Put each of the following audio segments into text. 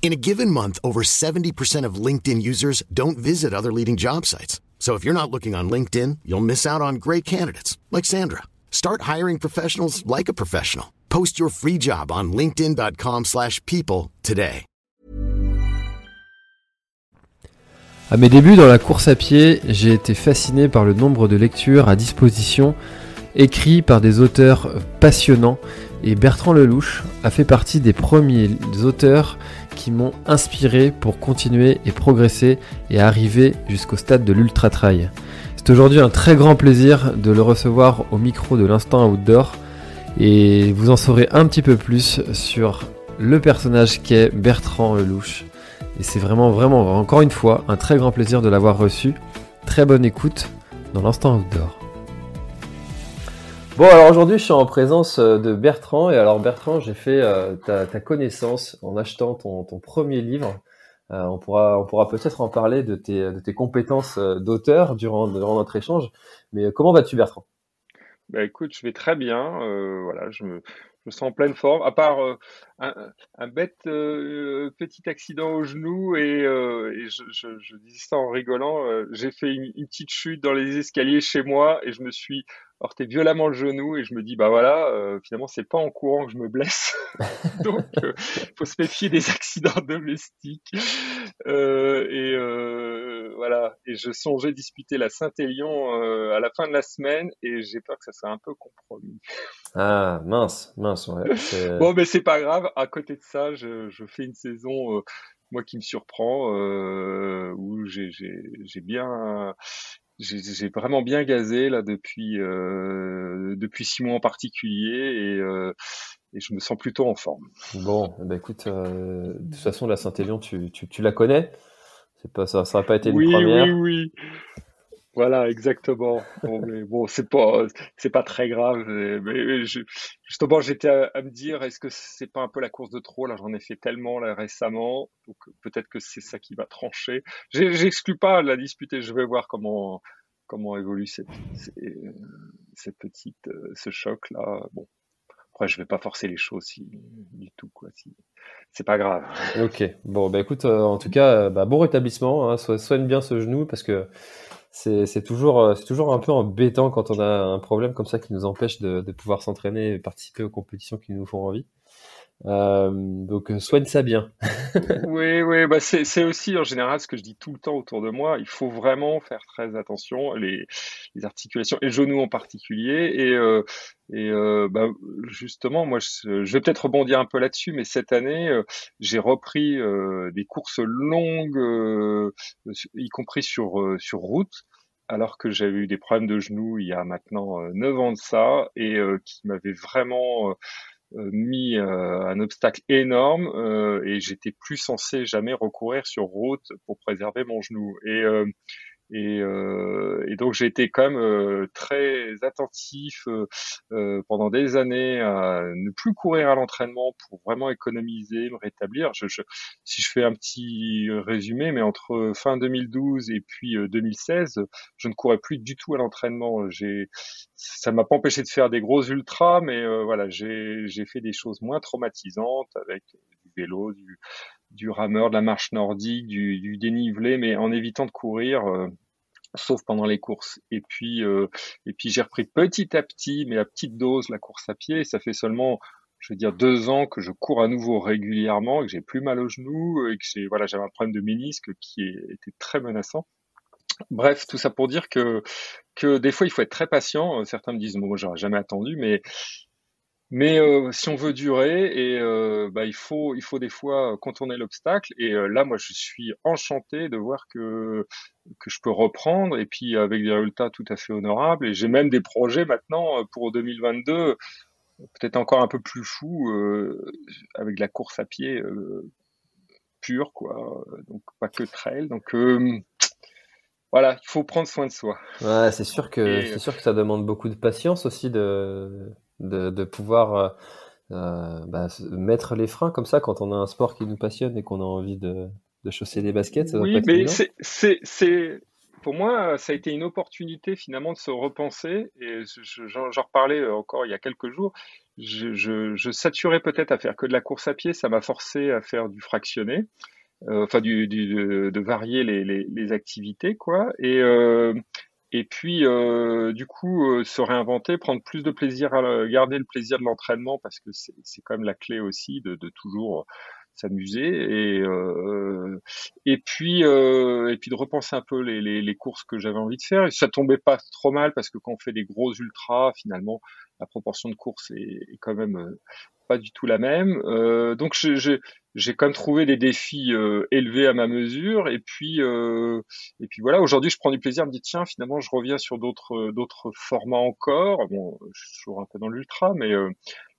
In a given month, over 70% of LinkedIn users don't visit other leading job sites. So if you're not looking on LinkedIn, you'll miss out on great candidates like Sandra. Start hiring professionals like a professional. Post your free job on linkedin.com/people today. À mes débuts dans la course à pied, j'ai été fasciné par le nombre de lectures à disposition écrits par des auteurs passionnants et Bertrand Lelouch a fait partie des premiers auteurs qui m'ont inspiré pour continuer et progresser et arriver jusqu'au stade de l'ultra trail. C'est aujourd'hui un très grand plaisir de le recevoir au micro de l'instant outdoor et vous en saurez un petit peu plus sur le personnage qu'est Bertrand Lelouch. Et c'est vraiment, vraiment, encore une fois, un très grand plaisir de l'avoir reçu. Très bonne écoute dans l'instant outdoor. Bon, alors aujourd'hui, je suis en présence euh, de Bertrand. Et alors, Bertrand, j'ai fait euh, ta, connaissance en achetant ton, ton premier livre. Euh, on pourra, on pourra peut-être en parler de tes, de tes compétences d'auteur durant, durant notre échange. Mais comment vas-tu, Bertrand? Bah écoute, je vais très bien. voilà, je me, je sens en pleine forme. À part un, bête petit accident au genou et, et je, disais ça en rigolant. j'ai fait une petite chute dans les escaliers chez moi et je me suis heurté violemment le genou et je me dis bah voilà, euh, finalement c'est pas en courant que je me blesse. Donc euh, faut se méfier des accidents domestiques. Euh, et euh, voilà. Et je songeais disputer la Saint-Élion euh, à la fin de la semaine et j'ai peur que ça soit un peu compromis. Ah, mince, mince, ouais. c'est- Bon, mais c'est pas grave. À côté de ça, je, je fais une saison, euh, moi, qui me surprend, euh, où j'ai bien, j'ai vraiment bien gazé là depuis euh, depuis six mois en particulier et, euh, et je me sens plutôt en forme. Bon, ben écoute, euh, de toute façon, la Saint-Élion, tu, tu, tu la connais. C'est pas, ça, ça n'a pas été une Oui, première. oui, oui. Voilà, exactement. Bon, mais bon, c'est pas, c'est pas très grave. Mais, justement, j'étais à, me dire, est-ce que c'est pas un peu la course de trop? Là, j'en ai fait tellement là récemment, donc peut-être que c'est ça qui va trancher. J'exclus pas la disputer. Je vais voir comment comment évolue cette petite euh, ce choc là. Bon, après, je vais pas forcer les choses du tout quoi. Si, c'est pas grave. Ok, bon, bah écoute, euh, en tout cas, euh, bah, bon rétablissement, hein, so- soigne bien ce genou parce que c'est toujours, euh, c'est toujours un peu embêtant quand on a un problème comme ça qui nous empêche de pouvoir s'entraîner et participer aux compétitions qui nous font envie. Euh, donc euh, soigne ça bien. Oui, oui, bah c'est aussi en général ce que je dis tout le temps autour de moi. Il faut vraiment faire très attention les les articulations et le genou en particulier. Et euh, et euh, bah, justement, moi, je, je vais peut-être rebondir un peu là-dessus, mais cette année, euh, j'ai repris des courses longues, y compris sur sur route. Alors que j'avais eu des problèmes de genoux il y a maintenant euh, neuf ans de ça et euh, qui m'avaient vraiment mis euh, un obstacle énorme euh, et j'étais plus censé jamais recourir sur route pour préserver mon genou. Et, euh, et, euh, et donc j'ai été quand même euh, très attentif euh, euh, pendant des années à ne plus courir à l'entraînement pour vraiment économiser, me rétablir. Je, je, si je fais un petit résumé, mais entre fin 2012 et puis euh, 2016, je ne courais plus du tout à l'entraînement. J'ai ça m'a pas empêché de faire des gros ultras, mais euh, voilà, j'ai j'ai fait des choses moins traumatisantes avec du vélo, du, du rameur, de la marche nordique, du, du dénivelé, mais en évitant de courir, euh, sauf pendant les courses. Et puis euh, et puis j'ai repris petit à petit, mais à petite dose, la course à pied. Et ça fait seulement je veux dire deux ans que je cours à nouveau régulièrement, et que j'ai plus mal au genou, et que j'ai voilà j'avais un problème de ménisque qui était très menaçant. Bref, tout ça pour dire que que des fois il faut être très patient. Certains me disent bon, j'aurais jamais attendu, mais mais euh, si on veut durer et euh, bah, il faut il faut des fois contourner l'obstacle. Et euh, là, moi je suis enchanté de voir que que je peux reprendre et puis avec des résultats tout à fait honorables. Et j'ai même des projets maintenant euh, pour 2022, peut-être encore un peu plus fous euh, avec de la course à pied. euh, pur, quoi. Donc pas que trail. Donc voilà, il faut prendre soin de soi. Ouais, c'est sûr que c'est sûr que ça demande beaucoup de patience aussi de de, de pouvoir euh, bah, mettre les freins comme ça quand on a un sport qui nous passionne et qu'on a envie de, de chausser des baskets. Ça oui, mais c'est pour moi, ça a été une opportunité finalement de se repenser. Et j'en reparlais encore il y a quelques jours. Je, je, je saturais peut-être à faire que de la course à pied. Ça m'a forcé à faire du fractionné, euh, enfin du, du de, de, varier les, les, les, activités, quoi. Et euh, et puis, euh, du coup, euh, se réinventer, prendre plus de plaisir à garder le plaisir de l'entraînement parce que c'est quand même la clé aussi de, de toujours s'amuser et euh, et puis euh, et puis de repenser un peu les, les, les courses que j'avais envie de faire. Et ça tombait pas trop mal parce que quand on fait des gros ultras, finalement, la proportion de courses est, est quand même euh, pas du tout la même. Euh, donc j'ai quand même trouvé des défis euh, élevés à ma mesure. Et puis euh, et puis voilà, aujourd'hui je prends du plaisir me dire tiens finalement je reviens sur d'autres d'autres formats encore. Bon, je suis toujours un peu dans l'ultra, mais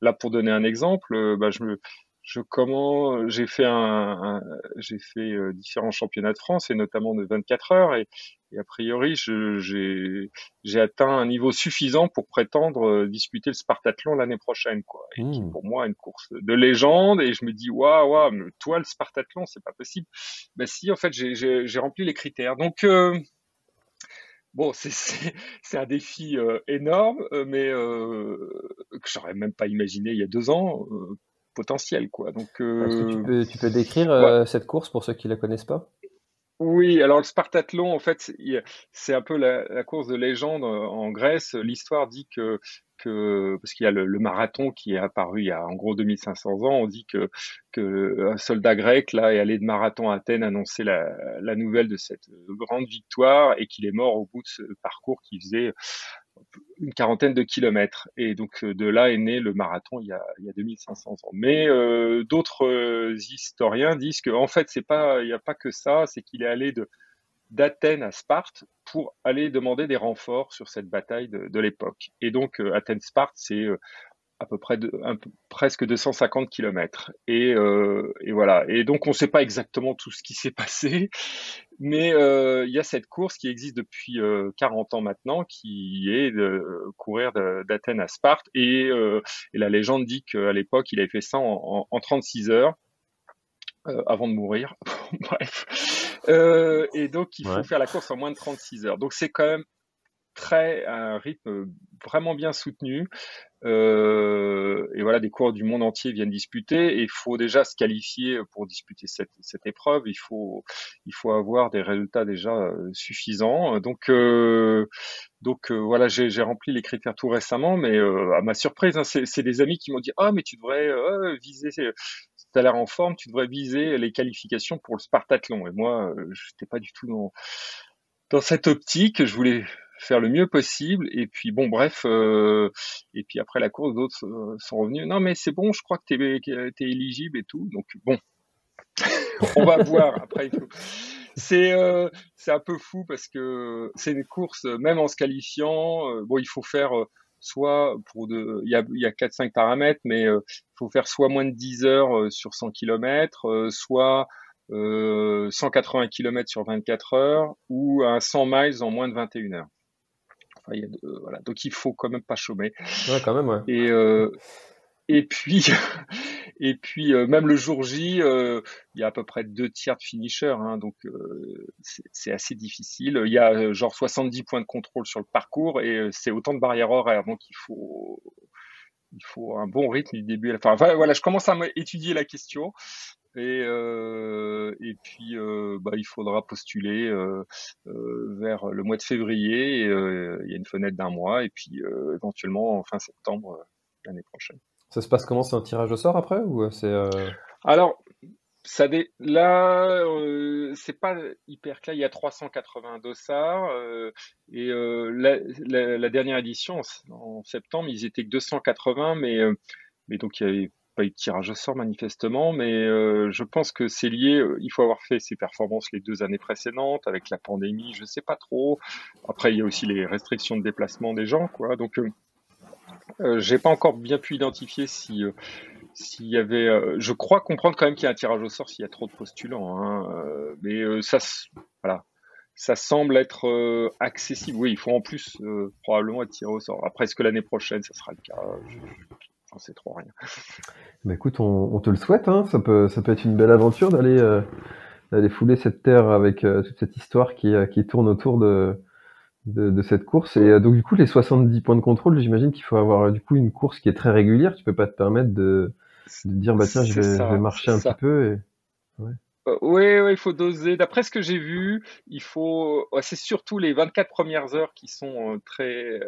là pour donner un exemple, bah, je me je comment j'ai fait un, j'ai fait différents championnats de France et notamment de 24 heures et, et a priori, j'ai atteint un niveau suffisant pour prétendre euh, disputer le Spartathlon l'année prochaine, quoi. Et qui mmh. pour moi une course de légende. Et je me dis, waouh, waouh, toi le Spartathlon, c'est pas possible. Ben si, en fait, j'ai rempli les critères. Donc euh, Bon, c'est un défi euh, énorme, mais que j'aurais même pas imaginé il y a deux ans, potentiel, quoi. Donc, tu peux, tu, peux, décrire cette course pour ceux qui la connaissent pas? Oui, alors le Spartathlon, en fait, c'est un peu la, course de légende en Grèce. L'histoire dit que, que parce qu'il y a le, marathon qui est apparu il y a en gros 2500 ans, on dit que, que un soldat grec là est allé de marathon à Athènes annoncer la, la nouvelle de cette grande victoire et qu'il est mort au bout de ce parcours qui faisait une quarantaine de kilomètres. Et donc euh, de là est né le marathon il y a, il y a 2500 ans. Mais euh, d'autres euh, historiens disent qu'en en fait, pas, il n'y a pas que ça, c'est qu'il est allé d'Athènes à Sparte pour aller demander des renforts sur cette bataille de, de l'époque. Et donc Athènes-Sparte, c'est à peu près de, un, presque 250 kilomètres. Et, euh, et, voilà. Et donc on ne sait pas exactement tout ce qui s'est passé, mais euh, il y a cette course qui existe depuis euh, 40 ans maintenant, qui est de courir d'Athènes à Sparte. Et, euh, et, la légende dit qu'à l'époque il avait fait ça en, en, en 36 heures. Euh, avant de mourir. Bref. et donc, il faut faire la course en moins de 36 heures. Donc, c'est quand même très un rythme vraiment bien soutenu. Euh, et voilà, des coureurs du monde entier viennent disputer. Et il faut déjà se qualifier pour disputer cette, cette épreuve. Il faut, il faut avoir des résultats déjà euh, suffisants. Donc, euh, donc voilà, j'ai rempli les critères tout récemment, mais à ma surprise, hein, c'est des amis qui m'ont dit ah mais tu devrais viser, tu as l'air en forme, tu devrais viser les qualifications pour le Spartathlon. Et moi, je n'étais pas du tout dans dans cette optique. Je voulais faire le mieux possible. Et puis bon, bref, euh, et puis après la course, d'autres euh, sont revenus. Non, mais c'est bon, je crois que tu es, éligible et tout. Donc bon, on va voir. Après, c'est euh, c'est un peu fou parce que c'est une course, même en se qualifiant, bon, il faut faire soit pour de, il y a, y a 4-5 paramètres, mais il faut faire soit moins de 10 heures sur 100 km, soit euh, 180 km sur 24 heures ou un 100 miles en moins de 21 heures voilà. Donc il faut quand même pas chômer. Ouais, quand même, ouais. Et, euh, et puis, et puis euh, même le jour J, euh, il y a à peu près deux tiers de finishers, hein, donc euh, c'est assez difficile. Il y a genre 70 points de contrôle sur le parcours et c'est autant de barrières horaires, donc il faut il faut un bon rythme du début à la fin. Enfin, voilà, je commence à étudier la question. Et, euh, et puis, euh, bah, il faudra postuler euh, vers le mois de février. Il y a une fenêtre d'un mois, et puis éventuellement en fin septembre l'année prochaine. Ça se passe comment? C'est un tirage au sort après ou c'est Alors, ça dé... là, c'est pas hyper clair. Il y a 380 dossards et la, la, la, dernière édition en septembre, ils étaient que 280, mais mais donc il y avait pas eu tirage au sort manifestement, mais euh, je pense que c'est lié. Euh, il faut avoir fait ses performances les deux années précédentes avec la pandémie, je sais pas trop. Après, il y a aussi les restrictions de déplacement des gens, quoi. Donc, euh j'ai pas encore bien pu identifier si s'il y avait, je crois comprendre quand même qu'il y a un tirage au sort s'il y a trop de postulants, hein, mais ça, voilà, ça semble être accessible. Oui, il faut en plus probablement être tiré au sort. Après, est-ce que l'année prochaine, ça sera le cas? J'en sais trop rien. Bah écoute, on, te le souhaite. Hein. Ça peut, ça peut être une belle aventure d'aller, d'aller fouler cette terre avec toute cette histoire qui, qui tourne autour de, de, cette course. Et euh, donc du coup, les 70 points de contrôle, j'imagine qu'il faut avoir du coup une course qui est très régulière. Tu peux pas te permettre de, dire bah tiens, je vais, marcher un petit peu. Et... Ouais. Euh, oui, il faut doser. D'après ce que j'ai vu, il faut. C'est surtout les 24 premières heures qui sont euh, très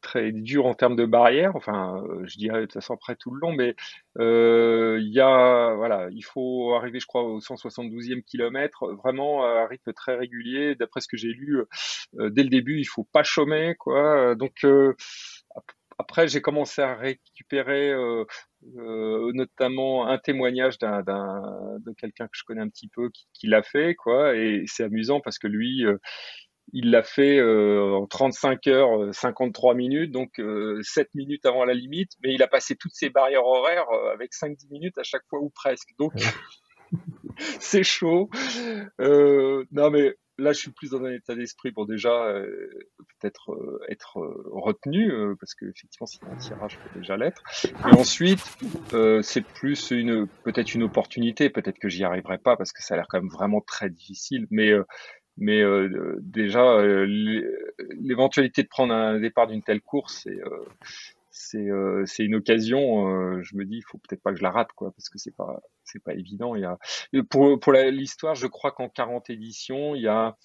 très dur en termes de barrières. Enfin, euh, je dirais de façon après tout le long, mais euh, il y a voilà, il faut arriver, je crois, au 172e kilomètre, vraiment à un rythme très régulier. D'après ce que j'ai lu, euh, dès le début, il faut pas chômer, quoi. Donc après, j'ai commencé à récupérer notamment un témoignage d'un, de quelqu'un que je connais un petit peu qui l'a fait, quoi. Et c'est amusant parce que lui, il l'a fait euh, en 35 heures, 53 euh, minutes, donc euh, 7 minutes avant la limite, mais il a passé toutes ses barrières horaires euh, avec 5-10 minutes à chaque fois ou presque. Donc c'est chaud. non mais là je suis plus dans un état d'esprit pour déjà peut-être être retenu, parce que effectivement si un tirage peut déjà l'être. Et ensuite c'est plus une peut-être une opportunité, peut-être que j'y arriverai pas parce que ça a l'air quand même vraiment très difficile, mais mais euh, déjà, euh, l'éventualité de prendre un départ d'une telle course, c'est euh, c'est une occasion. je me dis, il faut peut-être pas que je la rate, quoi, parce que c'est pas c'est pas évident. Il y a pour pour l'histoire, je crois qu'en 40 éditions, il y a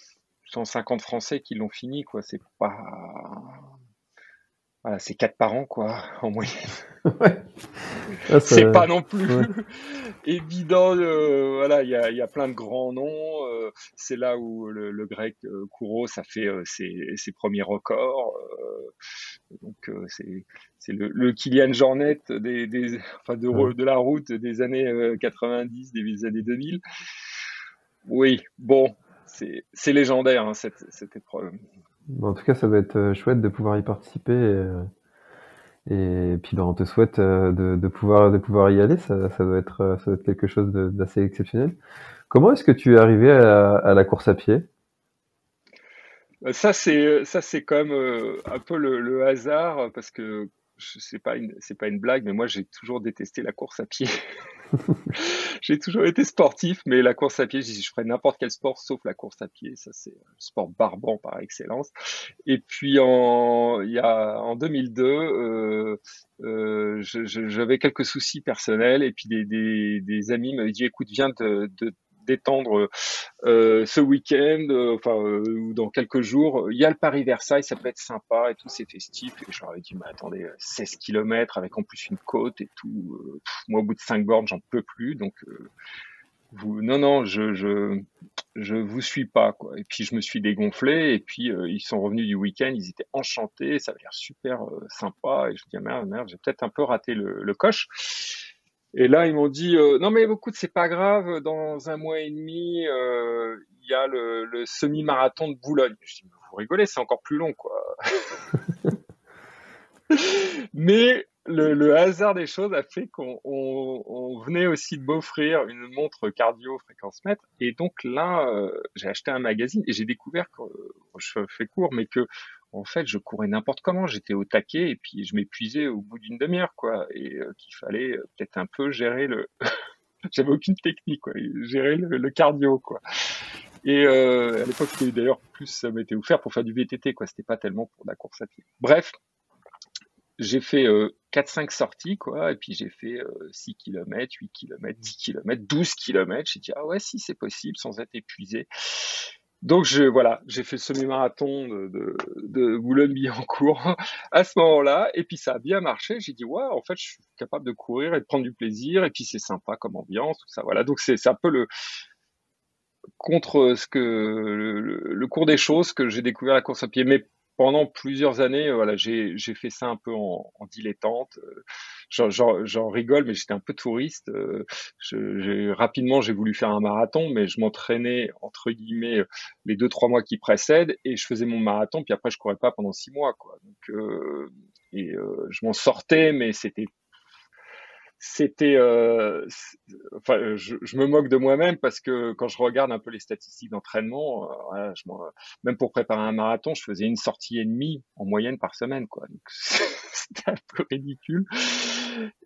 150 Français qui l'ont fini, quoi. C'est pas voilà, c'est quatre par an, quoi, en moyenne. Ah, c'est pas non plus évident. voilà, il y a, y a, plein de grands noms. Euh, c'est là où le, grec euh, Kouro, ça fait euh, ses, ses, premiers records. donc c'est le, le, Kylian Jornet des, des enfin de, de, la route des années 90, des années 2000. Oui, bon, c'est légendaire hein, cette, cette épreuve en tout cas, ça va être euh, chouette de pouvoir y participer. Et, euh, puis, ben, on te souhaite euh, de, pouvoir, y aller. Ça, doit, être, quelque chose d'assez exceptionnel. Comment est-ce que tu es arrivé à, la course à pied? Ça, c'est ça, quand même un peu le, hasard parce que c'est pas c'est pas une blague, mais moi j'ai toujours détesté la course à pied. j'ai toujours été sportif, mais la course à pied, je, je ferais n'importe quel sport sauf la course à pied. Ça, c'est un sport barbant par excellence. Et puis en, y a, en 2002, euh, euh, j'avais quelques soucis personnels et puis des, amis m'avaient dit écoute viens de, d'étendre euh, ce week-end, euh, enfin euh, ou dans quelques jours, il y a le Paris Versailles, ça peut être sympa et tout, c'est festif. Et je leur ai dit, mais attendez, 16 km avec en plus une côte et tout. moi, au bout de 5 bornes, j'en peux plus, donc non, non, je, je, vous suis pas, quoi. Et puis je me suis dégonflé, et puis ils sont revenus du week-end, ils étaient enchantés, ça avait l'air super sympa, et je dis ah, merde, merde, j'ai peut-être un peu raté le coche. Et là, ils m'ont dit euh, non mais écoute, c'est pas grave. Dans un mois et demi, euh, il y a le, le semi-marathon de Boulogne. Je dis vous rigolez, c'est encore plus long quoi. mais le, le, hasard des choses a fait qu'on on, on venait aussi de m'offrir une montre cardio fréquence mètre. Et donc là, euh, j'ai acheté un magazine et j'ai découvert que je fais court, mais que en fait, je courais n'importe comment, j'étais au taquet et puis je m'épuisais au bout d'une demi-heure, quoi, et euh, qu'il fallait euh, peut-être un peu gérer le. J'avais aucune technique, quoi, gérer le, cardio, quoi. Et euh, à l'époque, d'ailleurs plus ça m'était offert pour faire du VTT, quoi. C'était pas tellement pour la course à pied. Bref, j'ai fait euh, 4-5 sorties, quoi, et puis j'ai fait 6 km, 8 km, 10 km, 12 km. J'ai dit, ah ouais, si c'est possible, sans être épuisé. Donc je voilà, j'ai fait le semi-marathon de, Boulogne-Billancourt à ce moment-là, et puis ça a bien marché. J'ai dit ouais, en fait, je suis capable de courir et de prendre du plaisir, et puis c'est sympa comme ambiance, tout ça. Voilà, donc c'est un peu le contre ce que le, le, cours des choses que j'ai découvert la course à pied. Pendant plusieurs années, euh, voilà, j'ai fait ça un peu en, en dilettante. Euh, j'en rigole, mais j'étais un peu touriste. Euh, je, rapidement, j'ai voulu faire un marathon, mais je m'entraînais entre guillemets les deux trois mois qui précèdent et je faisais mon marathon. Puis après, je courais pas pendant six mois, quoi. Donc, et je m'en sortais, mais c'était c'était, euh, enfin, je, je, me moque de moi-même parce que quand je regarde un peu les statistiques d'entraînement, euh, même pour préparer un marathon, je faisais une sortie et demie en moyenne par semaine, quoi. C'était un peu ridicule.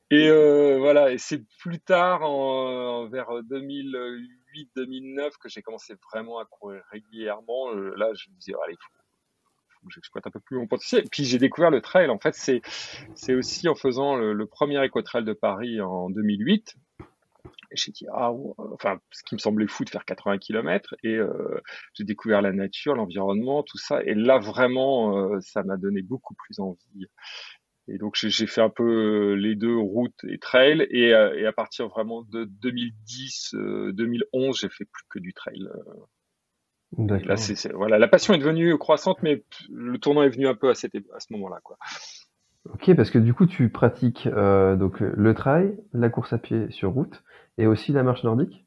Et euh, voilà, et c'est plus tard, en, vers 2008-2009, que j'ai commencé vraiment à courir régulièrement. Euh, là, je me disais, allez, faut, j'exploite un peu plus mon potentiel. Puis j'ai découvert le trail. En fait, c'est c'est aussi en faisant le, premier éco-trail de Paris en 2008. J'ai dit ah enfin ce qui me semblait fou de faire 80 km et euh, j'ai découvert la nature, l'environnement, tout ça et là vraiment euh, ça m'a donné beaucoup plus envie. Et donc j'ai fait un peu les deux routes et trail et, euh, et à partir vraiment de 2010 2011 j'ai fait plus que du trail Là, voilà, la passion est devenue croissante, mais le tournant est venu un peu à, cette, à ce moment-là, quoi. Ok, parce que du coup, tu pratiques euh, donc le trail, la course à pied sur route, et aussi la marche nordique?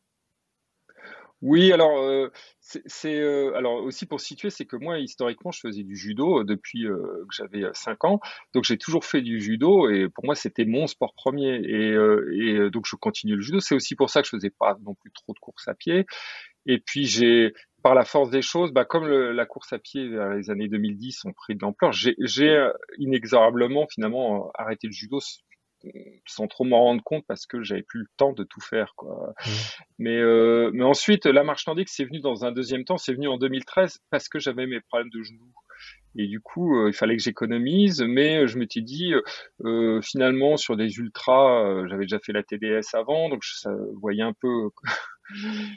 Oui, alors euh, c'est euh, alors aussi pour situer, c'est que moi historiquement je faisais du judo depuis que j'avais 5 ans, donc j'ai toujours fait du judo et pour moi c'était mon sport premier et, et donc je continue le judo. C'est aussi pour ça que je faisais pas non plus trop de courses à pied. Et puis j'ai par la force des choses, bah, comme le, la course à pied vers les années 2010 ont pris de l'ampleur, j'ai euh, inexorablement finalement euh, arrêté le judo sans trop m'en rendre compte parce que j'avais plus le temps de tout faire quoi. Mmh. Mais euh, mais ensuite la marche nordique c'est venu dans un deuxième temps, c'est venu en 2013 parce que j'avais mes problèmes de genoux. Et du coup, euh, il fallait que j'économise, mais je m'étais dit, euh, finalement, sur des ultras, j'avais déjà fait la TDS avant, donc je voyais un peu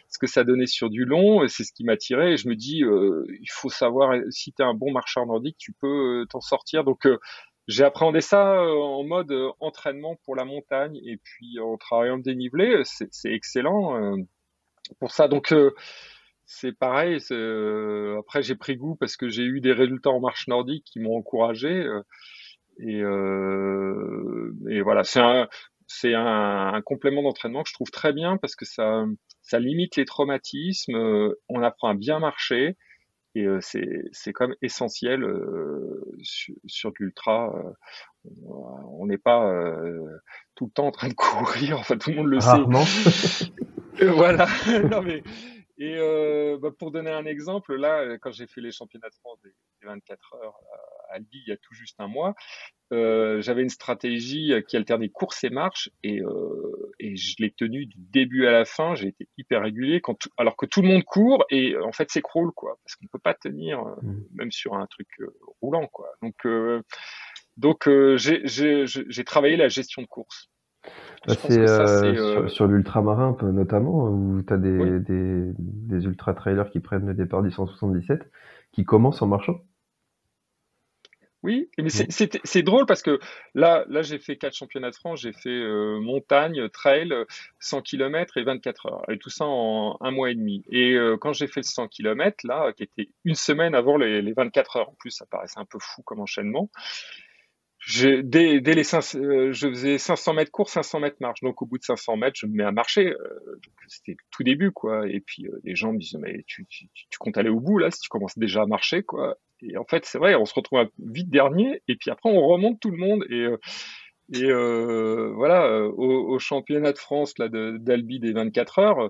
ce que ça donnait sur du long, c'est ce qui m'attirait. Et je me dis, euh, il faut savoir si tu es un bon marcheur nordique, tu peux euh, t'en sortir. Donc euh, j'ai appréhendé ça en mode entraînement pour la montagne et puis en travaillant le dénivelé, c'est excellent pour ça. Donc c'est pareil. après j'ai pris goût parce que j'ai eu des résultats en marche nordique qui m'ont encouragé. et, et voilà, c'est c'est un, un, complément d'entraînement que je trouve très bien parce que ça, ça limite les traumatismes, euh, on apprend à bien marcher et euh, c'est c'est comme essentiel euh, sur, sur l'ultra. on n'est pas tout le temps en train de courir, enfin tout le monde le sait. voilà. non mais et bah, pour donner un exemple, là, quand j'ai fait les championnats de France des, 24 heures à Albi il y a tout juste un mois, euh, j'avais une stratégie qui alternait course et marche et, euh, et je l'ai tenue du début à la fin. J'ai été hyper régulier quand alors que tout le monde court et en fait s'écroule quoi parce qu'on peut pas tenir euh, mmh. même sur un truc euh, roulant quoi. Donc donc j'ai travaillé la gestion de course. Bah, c'est sur, sur l'ultramarin notamment où tu as des, des, des ultra trailers qui prennent le départ du 177 qui commencent en marchant. Oui, mais c'est drôle parce que là, là j'ai fait quatre championnats de France, j'ai fait euh, montagne, trail, 100 km et 24 heures, et tout ça en un mois et demi. Et euh, quand j'ai fait le 100 km, là, qui était une semaine avant les, les 24 heures, en plus, ça paraissait un peu fou comme enchaînement. Dès, dès, les 5, euh, je faisais 500 mètres course, 500 mètres marche. Donc au bout de 500 mètres, je me mets à marcher. C'était tout début, quoi. Et puis les gens me disent mais tu, tu, tu, comptes aller au bout là si tu commences déjà à marcher, quoi. Et en fait, c'est vrai, on se retrouve vite dernier, et puis après, on remonte tout le monde. Et, euh, et euh, voilà, euh, au, championnat de France là d'Albi des 24 heures,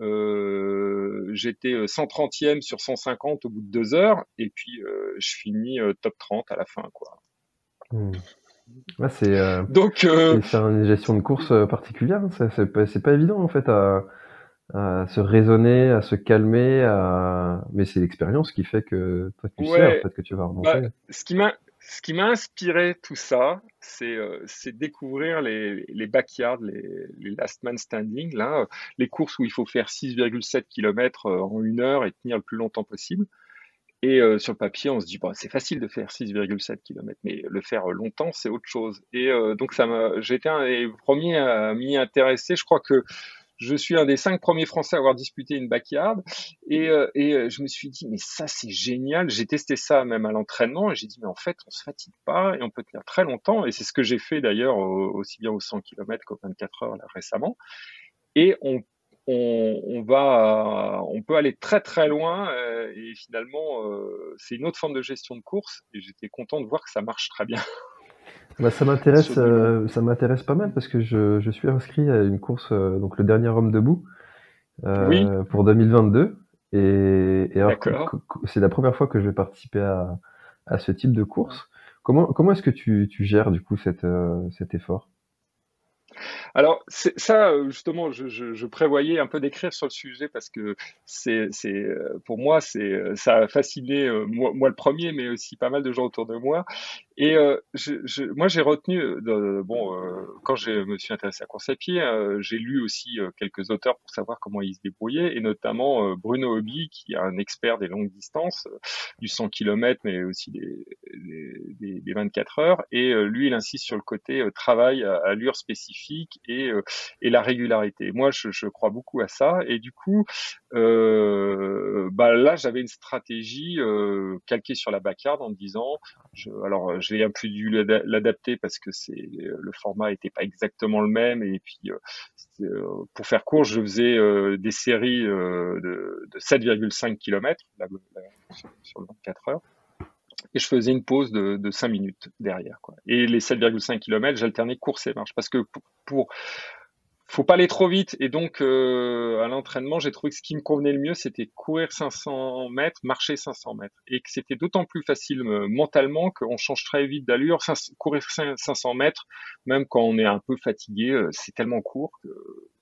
euh, j'étais 130e sur 150 au bout de deux heures, et puis je finis top 30 à la fin, quoi. Hmm. c'est donc c'est une gestion de course particulière. Hein. C'est pas, pas évident en fait à à se raisonner, à se calmer, à... mais c'est l'expérience qui fait que toi tu sais en fait que tu vas remonter. Bah, ce qui m'a ce qui m'a inspiré tout ça, c'est euh, découvrir les, les backyards, les, les, last man standing, là, les courses où il faut faire 6,7 km euh, en une heure et tenir le plus longtemps possible. Et euh, sur le papier, on se dit, bon, c'est facile de faire 6,7 km, mais le faire longtemps, c'est autre chose. Et euh, donc, j'ai été un des premiers à m'y intéresser. Je crois que je suis un des cinq premiers Français à avoir disputé une backyard. Et, euh, euh, je me suis dit, mais ça, c'est génial. J'ai testé ça même à l'entraînement. Et j'ai dit, mais en fait, on se fatigue pas et on peut tenir très longtemps. Et c'est ce que j'ai fait d'ailleurs aussi bien aux 100 km qu'aux 24 heures là, récemment. Et on, va, on peut aller très très loin. Euh, et finalement, c'est une autre forme de gestion de course. Et j'étais content de voir que ça marche très bien. Bah, ça m'intéresse, euh, ça m'intéresse pas mal parce que je, je, suis inscrit à une course, euh, donc le dernier homme debout, euh, pour 2022. Et, et c'est la première fois que je vais participer à, à ce type de course. Comment, comment est-ce que tu, tu gères du coup cette, cet effort? Alors, ça, euh, justement, je, prévoyais un peu d'écrire sur le sujet parce que c'est, euh, pour moi, euh, ça a fasciné moi, le premier, mais aussi pas mal de gens autour de moi. Et moi, j'ai retenu, bon, quand je me suis intéressé à course à pied, j'ai lu aussi quelques auteurs pour savoir comment ils se débrouillaient, et notamment Bruno Hobby, qui est un expert des longues distances, du 100 km, mais aussi des, des, des 24 heures. Et lui, il insiste sur le côté travail à allure spécifique et, et la régularité. Moi, je, crois beaucoup à ça. Et du coup, euh, bah là, j'avais une stratégie euh, calquée sur la backyard en me disant, je, alors j'ai un peu dû l'adapter parce que le format était pas exactement le même et puis euh, pour faire court, je faisais des séries de, de 7,5 km sur, le 24 heures et je faisais une pause de, de 5 minutes derrière. Et les 7,5 km, j'alternais course et marche parce que pour, pour faut pas aller trop vite. Et donc, euh, à l'entraînement, j'ai trouvé que ce qui me convenait le mieux, c'était courir 500 mètres, marcher 500 mètres. Et que c'était d'autant plus facile euh, mentalement qu'on change très vite d'allure. Courir 500 mètres, même quand on est un peu fatigué, euh, c'est tellement court que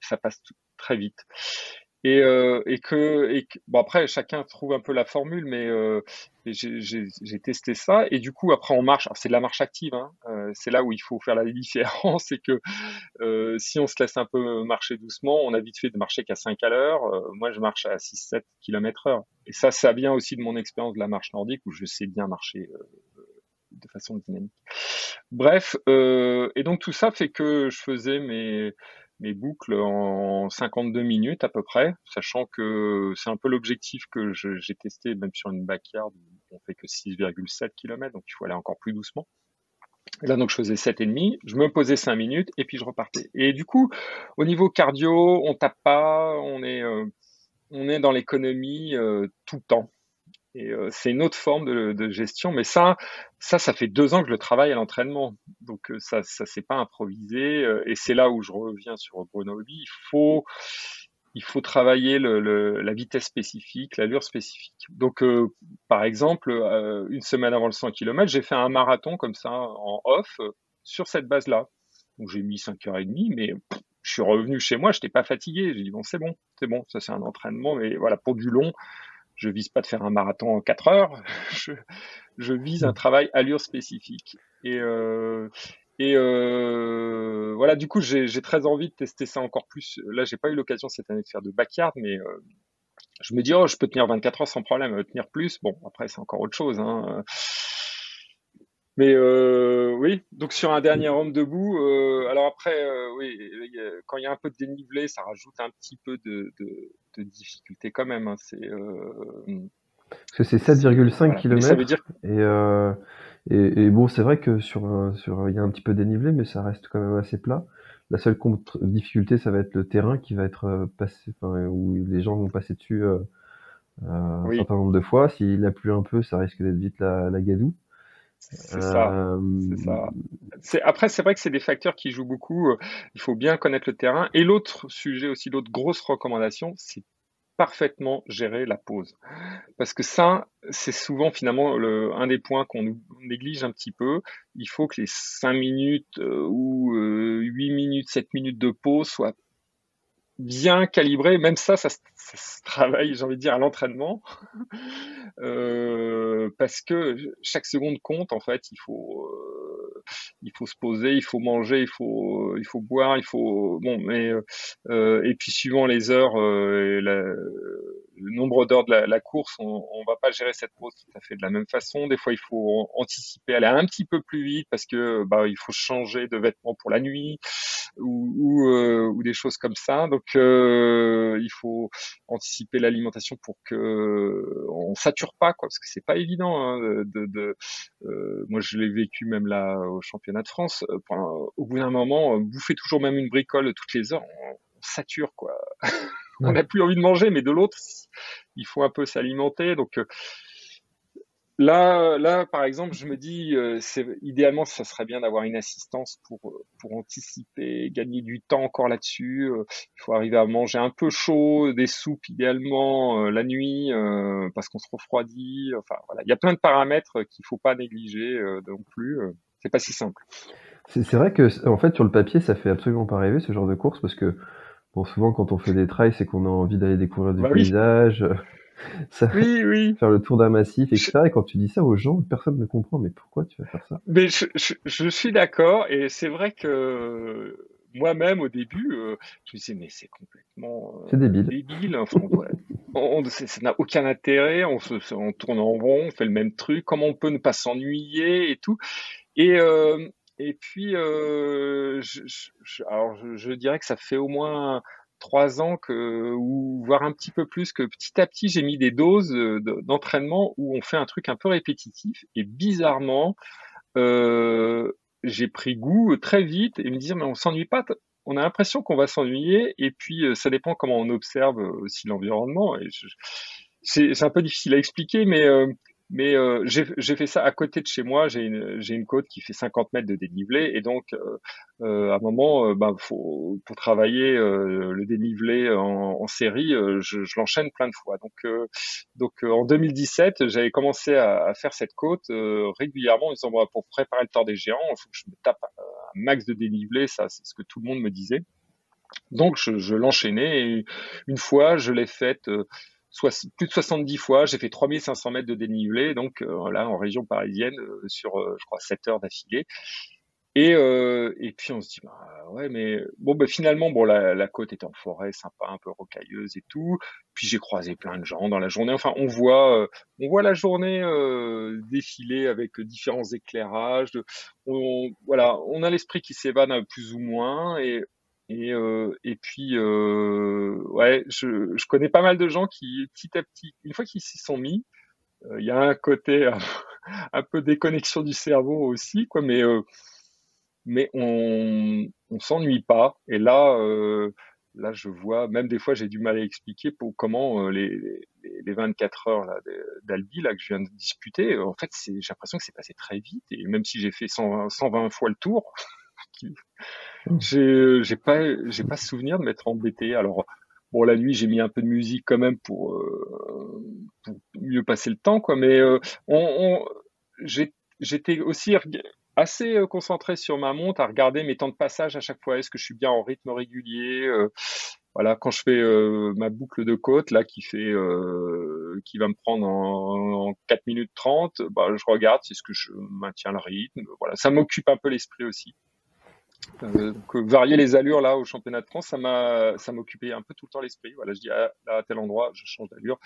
ça passe très vite et, euh, et, que, bon après chacun trouve un peu la formule mais euh, j'ai testé ça. Et du coup après on marche. C'est de la marche active hein, euh, c'est là où il faut faire la différence. C'est que euh, si on se laisse un peu marcher doucement on a vite fait de marcher qu'à 5 à l'heure. Euh, moi je marche à 6-7 km heure. Et ça ça vient aussi de mon expérience de la marche nordique où je sais bien marcher euh, de façon dynamique. Bref et donc tout ça fait que je faisais mes mes boucles en 52 minutes à peu près, sachant que c'est un peu l'objectif que j'ai testé même sur une backyard on fait que 6,7 km, donc il faut aller encore plus doucement. là, donc, je faisais 7,5, je me posais 5 minutes et puis je repartais. Et du coup, au niveau cardio, on tape pas, on est, euh, on est dans l'économie euh, tout le temps. Et euh, c'est une autre forme de, gestion, mais ça, ça, ça fait deux ans que je le travaille à l'entraînement, donc euh, ça, ça s'est pas improvisé. Euh, et c'est là où je reviens sur Bruno. Il faut, il faut travailler le, le, la vitesse spécifique, l'allure spécifique. Donc, par exemple, une semaine avant le 100 km, j'ai fait un marathon comme ça en off sur cette base-là. Donc j'ai mis 5h30, mais je suis revenu chez moi, je n'étais pas fatigué. J'ai dit bon, c'est bon, c'est bon, ça c'est un entraînement, mais voilà pour du long je vise pas de faire un marathon en 4 heures, je, vise un travail allure spécifique. Et, euh, et euh, voilà, du coup, j'ai très envie de tester ça encore plus. Là, j'ai pas eu l'occasion cette année de faire de backyard, mais euh, je me dis, oh, je peux tenir 24 heures sans problème, tenir plus. Bon, après, c'est encore autre chose. Hein. Mais euh, oui, donc sur un dernier homme debout, euh, alors après, euh, oui, quand il y a un peu de dénivelé, ça rajoute un petit peu de, de, difficulté quand même. Hein, c'est parce que c'est 7,5 km. Et, et, et, bon, c'est vrai que sur, sur, il y a un petit peu de dénivelé, mais ça reste quand même assez plat. La seule difficulté, ça va être le terrain qui va être passé, enfin, où les gens vont passer dessus un certain nombre de fois. S'il a plu un peu, ça risque d'être vite la, la gadoue. C'est ça. C'est Après, c'est vrai que c'est des facteurs qui jouent beaucoup. Il faut bien connaître le terrain. Et l'autre sujet aussi, l'autre grosse recommandation, c'est parfaitement gérer la pause. Parce que ça, c'est souvent finalement le, un des points qu'on néglige un petit peu. Il faut que les 5 minutes euh, ou 8 minutes, 7 minutes de pause soient bien calibré. Même ça, ça, se travaille, j'ai envie de dire, à l'entraînement. euh, parce que chaque seconde compte, en fait. Il faut, euh, il faut se poser, il faut manger, il faut, il faut boire, il faut. Bon, mais. Euh, et puis, suivant les heures, euh, la, le nombre d'heures de la, course, on, on va pas gérer cette pause tout à fait de la même façon. Des fois, il faut anticiper, aller un petit peu plus vite parce que bah, il faut changer de vêtements pour la nuit ou, ou, euh, ou des choses comme ça. Donc, euh, il faut anticiper l'alimentation pour que on sature pas, quoi, parce que c'est pas évident. Hein, de, de euh, moi, je l'ai vécu même là au championnat de France. au bout d'un moment, bouffer toujours même une bricole toutes les heures, on, on sature, quoi. on n'a plus envie de manger, mais de l'autre, il faut un peu s'alimenter. Donc, euh, Là, là, par exemple, je me dis, euh, idéalement, ça serait bien d'avoir une assistance pour pour anticiper, gagner du temps encore là-dessus. Euh, il faut arriver à manger un peu chaud, des soupes idéalement la nuit, parce qu'on se refroidit. Enfin, voilà, il y a plein de paramètres qu'il faut pas négliger non plus. c'est pas si simple. C'est vrai que, en fait, sur le papier, ça fait absolument pas rêver ce genre de course, parce que bon, souvent quand on fait des trails, c'est qu'on a envie d'aller découvrir des bah paysages. oui, oui. faire le tour d'un massif, etc. Et quand tu dis ça aux gens, personne ne comprend. Mais pourquoi tu vas faire ça? Mais je, je, suis d'accord, et c'est vrai que moi-même au début, euh, je me disais mais c'est complètement euh, débile. débile. Enfin, on, ça n'a aucun intérêt. On, se, on tourne en rond, on fait le même truc. Comment on peut ne pas s'ennuyer et tout. Et euh, et puis, euh, je, alors je, dirais que ça fait au moins trois ans que, ou voire un petit peu plus, que petit à petit j'ai mis des doses euh, d'entraînement où on fait un truc un peu répétitif. Et bizarrement euh, j'ai pris goût très vite et me dire mais on s'ennuie pas, on a l'impression qu'on va s'ennuyer. Et puis ça dépend comment on observe aussi l'environnement. C'est un peu difficile à expliquer mais mais euh, j'ai fait ça à côté de chez moi. J'ai une, une côte qui fait 50 mètres de dénivelé. Et donc, euh, euh à un moment, bah, faut, pour travailler le dénivelé en, en série, je, je l'enchaîne plein de fois. Donc, donc en 2017, j'avais commencé à, à, faire cette côte régulièrement en disant, pour préparer le temps des géants, il faut que je me tape un max de dénivelé. Ça, c'est ce que tout le monde me disait. Donc, je, je l'enchaînais. Et une fois, je l'ai faite plus de 70 fois. J'ai fait 3500 mètres de dénivelé, donc euh, là en région parisienne euh, sur, euh, je crois, 7 heures d'affilée. Et, et puis on se dit, bah, ouais, mais bon, bah, finalement, bon, la, la côte est en forêt, sympa, un peu rocailleuse et tout. Puis j'ai croisé plein de gens dans la journée. Enfin, on voit, on voit la journée défiler avec différents éclairages. On, voilà, on a l'esprit qui s'évade plus ou moins et et, euh, et puis, euh, ouais, je, connais pas mal de gens qui, petit à petit, une fois qu'ils s'y sont mis, euh, il y a un côté un peu déconnexion du cerveau aussi, quoi, mais, mais on, on s'ennuie pas. Et là, là, je vois, même des fois, j'ai du mal à expliquer pour comment les, les, les 24 heures d'Albi que je viens de disputer, en fait, j'ai l'impression que c'est passé très vite. Et même si j'ai fait 120, 120 fois le tour, j'ai j'ai pas j'ai pas souvenir de m'être embêté. Alors bon la nuit j'ai mis un peu de musique quand même pour, euh, mieux passer le temps quoi. Mais euh, on, j'étais aussi assez euh, concentré sur ma montre à regarder mes temps de passage à chaque fois. Est-ce que je suis bien en rythme régulier voilà, quand je fais ma boucle de côte là qui fait qui va me prendre en, 4 minutes 30, bah, je regarde si est-ce que je maintiens le rythme. Voilà, ça m'occupe un peu l'esprit aussi. Euh, varier les allures là au championnat de France, ça m'a ça m'occupait un peu tout le temps l'esprit. Voilà, je dis ah, à tel endroit, je change d'allure.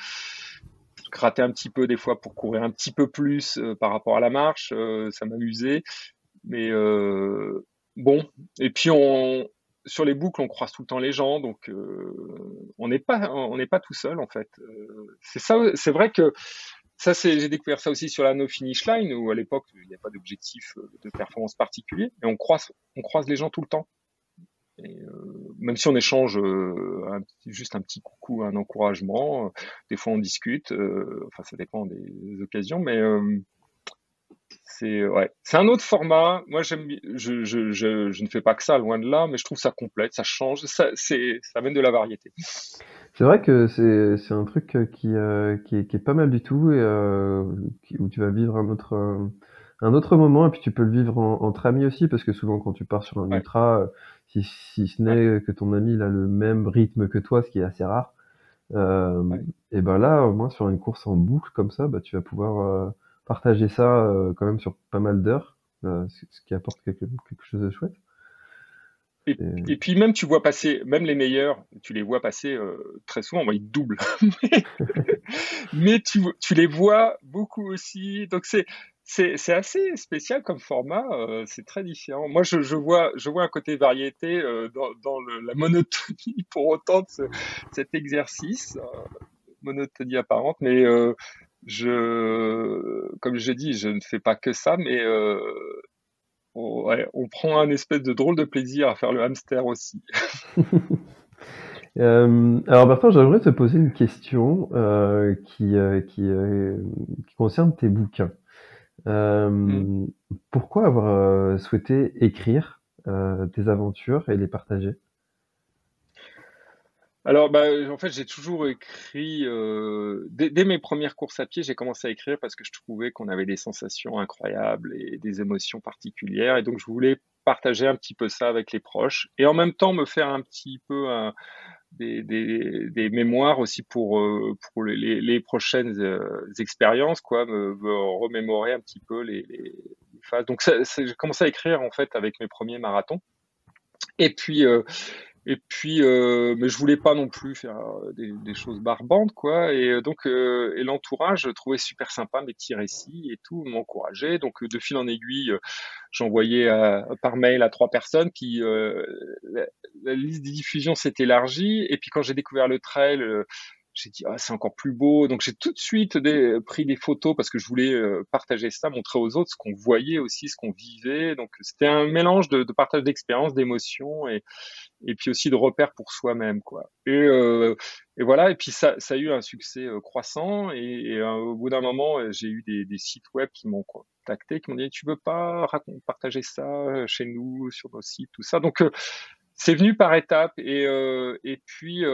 Gratter un petit peu des fois pour courir un petit peu plus euh, par rapport à la marche, euh, ça m'amusait. Mais euh, bon, et puis on sur les boucles, on croise tout le temps les gens, donc on n'est pas on n'est pas tout seul en fait. c'est ça, c'est vrai que ça, j'ai découvert ça aussi sur la no finish line où à l'époque il n'y a pas d'objectif euh, de performance particulier, et on croise, on croise les gens tout le temps. Euh, même si on échange euh, juste un petit coucou, un encouragement, des fois on discute, enfin ça dépend des, occasions, mais c'est un autre format. Moi je, ne fais pas que ça, loin de là, mais je trouve ça complète, ça change, ça, c'est, ça amène de la variété. C'est vrai que c'est c'est un truc euh, qui, euh, qui, est, qui est pas mal du tout et euh, où tu vas vivre un autre un autre moment et puis tu peux le vivre en, entre amis aussi parce que souvent quand tu pars sur un ultra, si, si ce n'est que ton ami il a le même rythme que toi, ce qui est assez rare, euh, et ben là au moins sur une course en boucle comme ça, bah tu vas pouvoir partager ça quand même sur pas mal d'heures, ce qui apporte quelque, quelque chose de chouette. Et, puis même tu vois passer, même les meilleurs, tu les vois passer euh, très souvent, ils doublent. Mais tu, tu, les vois beaucoup aussi. Donc c'est c'est assez spécial comme format, euh, c'est très différent. Moi, je, je, vois, je vois un côté variété euh, dans, dans le, la monotonie pour autant de ce, cet exercice, monotonie apparente, mais je, comme j'ai dit, je ne fais pas que ça, mais on, on prend un espèce de drôle de plaisir à faire le hamster aussi. Euh, alors Bertrand, j'aimerais te poser une question euh, qui, euh, qui, qui, concerne tes bouquins. Mm. Pourquoi avoir souhaité écrire tes aventures et les partager? Alors, bah, en fait, j'ai toujours écrit. dès, dès, mes premières courses à pied, j'ai commencé à écrire parce que je trouvais qu'on avait des sensations incroyables et des émotions particulières. Et donc, je voulais partager un petit peu ça avec les proches et en même temps me faire un petit peu des, des, des, mémoires aussi pour, euh, pour les, les prochaines euh, expériences, quoi, me, me, remémorer un petit peu les, les phases. Donc, j'ai commencé à écrire en fait avec mes premiers marathons. Et puis, euh, et puis, euh, mais je voulais pas non plus faire euh, des, des choses barbantes, quoi. Et euh, donc, euh, et l'entourage je trouvais super sympa mes petits récits et tout, m'encourageait. Donc, de fil en aiguille, j'envoyais par mail à trois personnes. Puis, la, la, liste des diffusions s'est élargie. Et puis, quand j'ai découvert le trail, j'ai dit ah, c'est encore plus beau. Donc j'ai tout de suite des, pris des photos parce que je voulais euh, partager ça montrer aux autres ce qu'on voyait aussi ce qu'on vivait. Donc c'était un mélange de, de partage d'expériences d'émotions et et puis aussi de repères pour soi-même quoi. Et, euh, et voilà. Et puis ça, ça a eu un succès euh, croissant et, et euh, au bout d'un moment j'ai eu des, des, sites web qui m'ont contacté qui m'ont dit tu veux pas partager ça chez nous sur nos sites tout ça. Donc c'est venu par étapes et et puis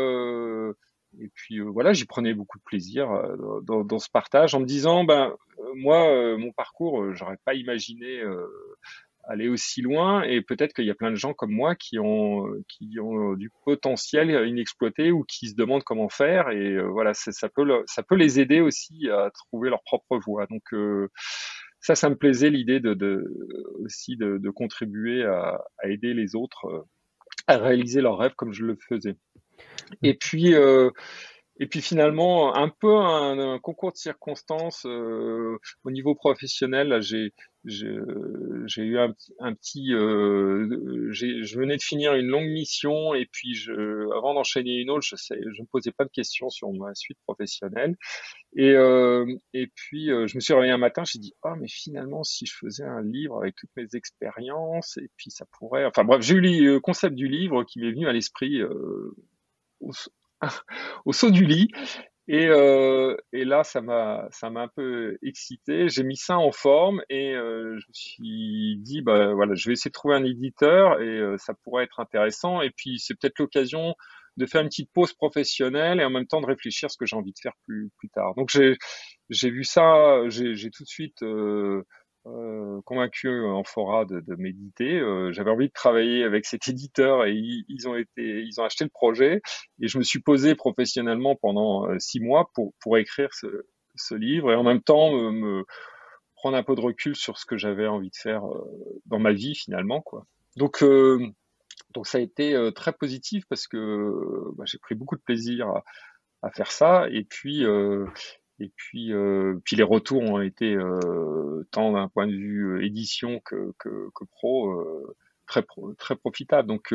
et puis euh, voilà, j'y prenais beaucoup de plaisir euh, dans, ce partage en me disant, ben euh, moi, mon parcours, j'aurais pas imaginé aller aussi loin. Et peut-être qu'il y a plein de gens comme moi qui ont qui ont du potentiel inexploité ou qui se demandent comment faire. Et voilà ça peut ça peut les aider aussi à trouver leur propre voie. Donc ça ça me plaisait l'idée de, aussi de, contribuer à, aider les autres à réaliser leurs rêves comme je le faisais et puis, euh, et puis finalement, un peu un, concours de circonstances euh, au niveau professionnel. J'ai j'ai eu un, petit, euh, je venais de finir une longue mission et puis je, avant d'enchaîner une autre, je je me posais pas de questions sur ma suite professionnelle. Et euh, et puis je me suis réveillé un matin, j'ai dit oh mais finalement si je faisais un livre avec toutes mes expériences et puis ça pourrait, enfin bref, j'ai eu le concept du livre qui m'est venu à l'esprit au, saut du lit. Et, euh, et là, ça m'a, ça m'a un peu excité. J'ai mis ça en forme et euh, je me suis dit, bah voilà, je vais essayer de trouver un éditeur et euh, ça pourrait être intéressant. Et puis, c'est peut-être l'occasion de faire une petite pause professionnelle et en même temps de réfléchir à ce que j'ai envie de faire plus, plus tard. Donc, j'ai, j'ai vu ça, j'ai tout de suite euh, euh, convaincu euh, en fora de, de méditer. Euh, J'avais envie de travailler avec cet éditeur et ils, ont été, ils ont acheté le projet et je me suis posé professionnellement pendant euh, six mois pour pour écrire ce, ce livre et en même temps me, me, prendre un peu de recul sur ce que j'avais envie de faire dans ma vie finalement quoi. Donc donc ça a été très positif parce que bah, j'ai pris beaucoup de plaisir à, à faire ça et puis euh, et puis, euh, puis les retours ont été euh, tant d'un point de vue euh, édition que, que, que pro euh, très très profitables. Donc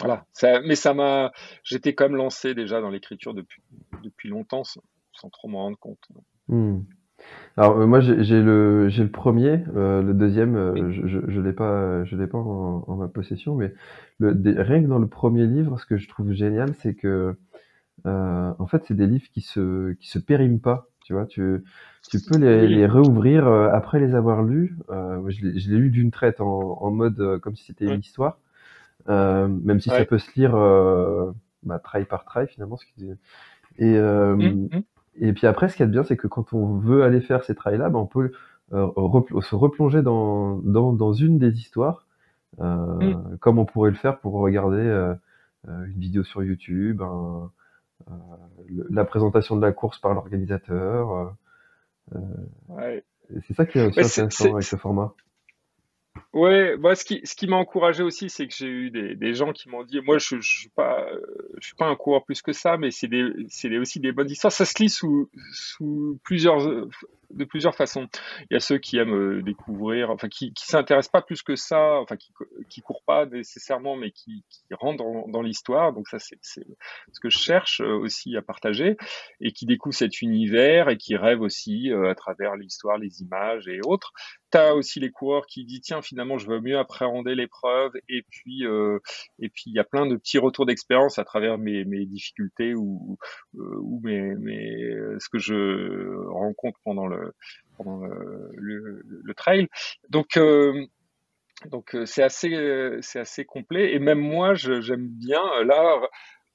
voilà. Ça, mais ça m'a, j'étais quand même lancé déjà dans l'écriture depuis depuis longtemps sans, sans trop m'en rendre compte. Hmm. Alors moi j'ai le j'ai le premier, le deuxième je, je, je l'ai pas je l'ai pas en, en, ma possession, mais le, rien que dans le premier livre, ce que je trouve génial, c'est que euh, en fait, c'est des livres qui se qui se périment pas. Tu vois, tu tu peux les, les réouvrir euh, après les avoir lus. Euh, je l'ai lu d'une traite en, en mode euh, comme si c'était une histoire, euh, même si ouais. ça peut se lire bah, trail par trail finalement. Ce qui... Et mmh. et puis après, ce qu'il y a de bien, c'est que quand on veut aller faire ces trails là, bah, on peut repl se replonger dans, dans dans une des histoires, mmh. comme on pourrait le faire pour regarder une vidéo sur YouTube. Un, euh, la présentation de la course par l'organisateur. Euh, euh, ouais. C'est ça qui est aussi intéressant avec ce format. Ouais, moi ce qui ce qui m'a encouragé aussi, c'est que j'ai eu des, des gens qui m'ont dit, moi je, je suis pas je suis pas un coureur plus que ça, mais c'est aussi des bonnes histoires. Ça se lit sous sous plusieurs de plusieurs façons. Il y a ceux qui aiment euh, découvrir, enfin qui, qui s'intéressent pas plus que ça, enfin qui, qui courent pas nécessairement, mais qui, qui rentrent dans, dans l'histoire. Donc ça, c'est ce que je cherche euh, aussi à partager et qui découvrent cet univers et qui rêvent aussi à travers l'histoire, les images et autres. T'as aussi les coureurs qui disent tiens finalement je veux mieux appréhender l'épreuve et puis euh, et puis il y a plein de petits retours d'expérience à travers mes, mes difficultés ou euh, ou mes, mes ce que je rencontre pendant le pendant le, le, trail donc euh, donc c'est assez c'est assez complet et même moi j'aime bien là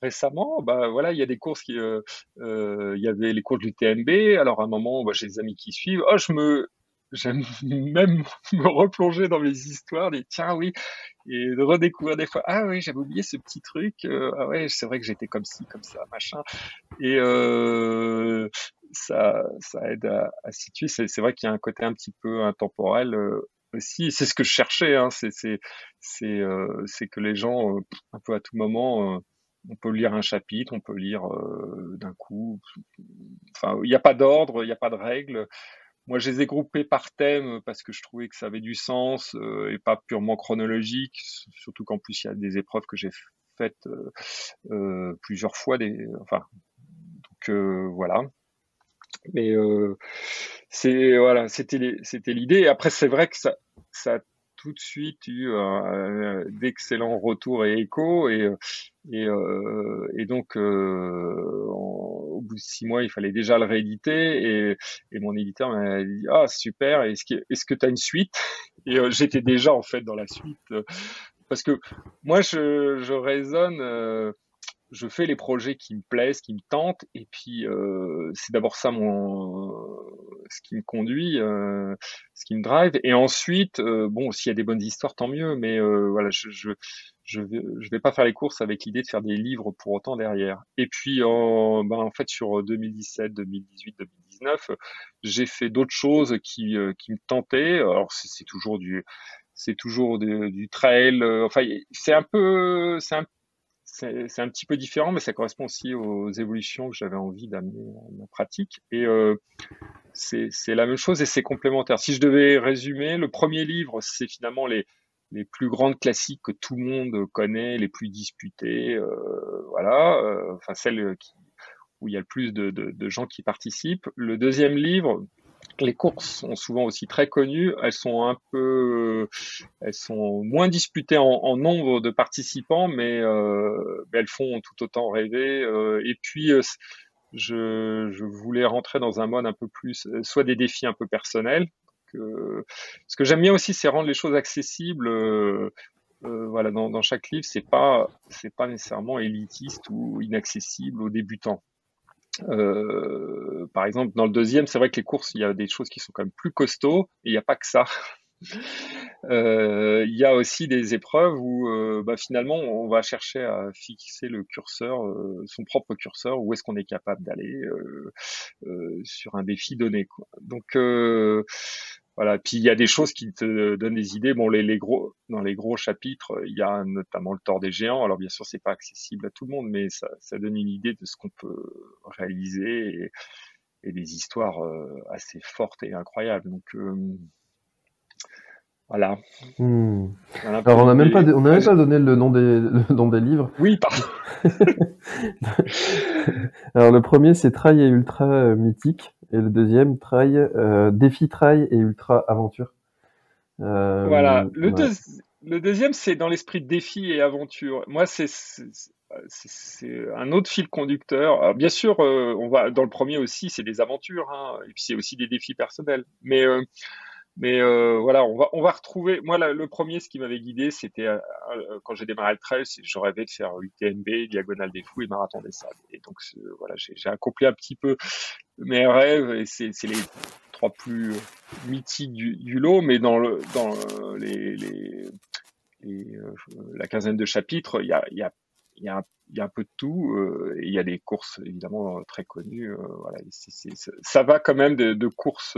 récemment, bah voilà, il y a des courses qui, euh, il y avait les courses du TMB. Alors à un moment, bah, j'ai des amis qui suivent. Oh, je me, j'aime même me replonger dans mes histoires, des tiens oui, et de redécouvrir des fois ah oui j'avais oublié ce petit truc, euh, ah ouais c'est vrai que j'étais comme ci comme ça machin, et euh, ça ça aide à, situer. C'est vrai qu'il y a un côté un petit peu intemporel euh, aussi. C'est ce que je cherchais, hein, c'est euh, que les gens un peu à tout moment on peut lire un chapitre, on peut lire d'un coup. Enfin, il n'y a pas d'ordre, il n'y a pas de règles. Moi, je les ai groupés par thème parce que je trouvais que ça avait du sens euh, et pas purement chronologique, surtout qu'en plus il y a des épreuves que j'ai faites euh, euh plusieurs fois. Des, enfin, donc euh, voilà. Mais c'est voilà, c'était c'était l'idée. Après, c'est vrai que ça ça tout de suite eu d'excellents retours et échos et et, euh, et donc euh, bout six mois il fallait déjà le rééditer et, mon éditeur m'a dit ah super est-ce que tu as une suite? Et euh, j'étais déjà en fait dans la suite parce que moi je, je raisonne je fais les projets qui me plaisent, qui me tentent, et puis euh, c'est d'abord ça mon ce qui me conduit, euh, ce qui me drive, et ensuite euh, bon s'il y a des bonnes histoires tant mieux, mais euh, voilà je je je vais, pas faire les courses avec l'idée de faire des livres pour autant derrière. Et puis en ben en fait sur 2017, 2018, 2019, j'ai fait d'autres choses qui euh, qui me tentaient. Alors c'est toujours du c'est toujours du, du trail. enfin, c'est un peu, c'est un c'est un petit peu différent, mais ça correspond aussi aux évolutions que j'avais envie d'amener à ma pratique. Et euh, c'est la même chose et c'est complémentaire. Si je devais résumer, le premier livre, c'est finalement les, les plus grandes classiques que tout le monde connaît, les plus disputés, euh, voilà, euh, enfin celles où il y a le plus de gens qui participent. Le deuxième livre, les courses sont souvent aussi très connues. Elles sont un peu, elles sont moins disputées en, nombre de participants, mais, euh, elles font tout autant rêver. Euh, et puis, euh, je, voulais rentrer dans un mode un peu plus, soit des défis un peu personnels. Ce que j'aime bien aussi, c'est rendre les choses accessibles. voilà, dans, dans, chaque livre, c'est pas, c'est pas nécessairement élitiste ou inaccessible aux débutants. Euh, par exemple, dans le deuxième, c'est vrai que les courses, il y a des choses qui sont quand même plus costauds, et il n'y a pas que ça. Euh, il y a aussi des épreuves où euh, bah, finalement on va chercher à fixer le curseur, euh, son propre curseur, où est-ce qu'on est capable d'aller sur un défi donné. Quoi. Donc voilà. Puis il y a des choses qui te donnent des idées. Bon, les, les gros, dans les gros chapitres, il y a notamment le tort des géants. Alors bien sûr, c'est pas accessible à tout le monde, mais ça, donne une idée de ce qu'on peut réaliser et, et, des histoires euh, assez fortes et incroyables. Donc euh, voilà. Hmm. Alors on n'a même pas, on même pas donné le nom des, le nom des livres. Oui, pardon. Alors le premier c'est Trail et Ultra euh, Mythique et le deuxième Trail, euh, Défi Trail et Ultra Aventure. Euh, voilà. Le, le deuxième c'est dans l'esprit de défi et aventure. Moi c'est c'est un autre fil conducteur. Alors, bien sûr, euh, on va dans le premier aussi, c'est des aventures, hein, et puis c'est aussi des défis personnels. Mais euh, mais euh, voilà, on va, on va retrouver. Moi, le premier, ce qui m'avait guidé, c'était euh, euh, quand j'ai démarré le trail, je rêvais de faire UTMB, Diagonale des Fous et Marathon des Sables. Et donc, voilà, j'ai accompli un petit peu mes rêves et c'est les trois plus mythiques du, du, lot. Mais dans, le, dans les, les, les la quinzaine de chapitres, il y a, il y a, il y a un peu de tout. Euh, il y a des courses évidemment très connues. Euh, voilà, c est, ça va quand même de, de courses,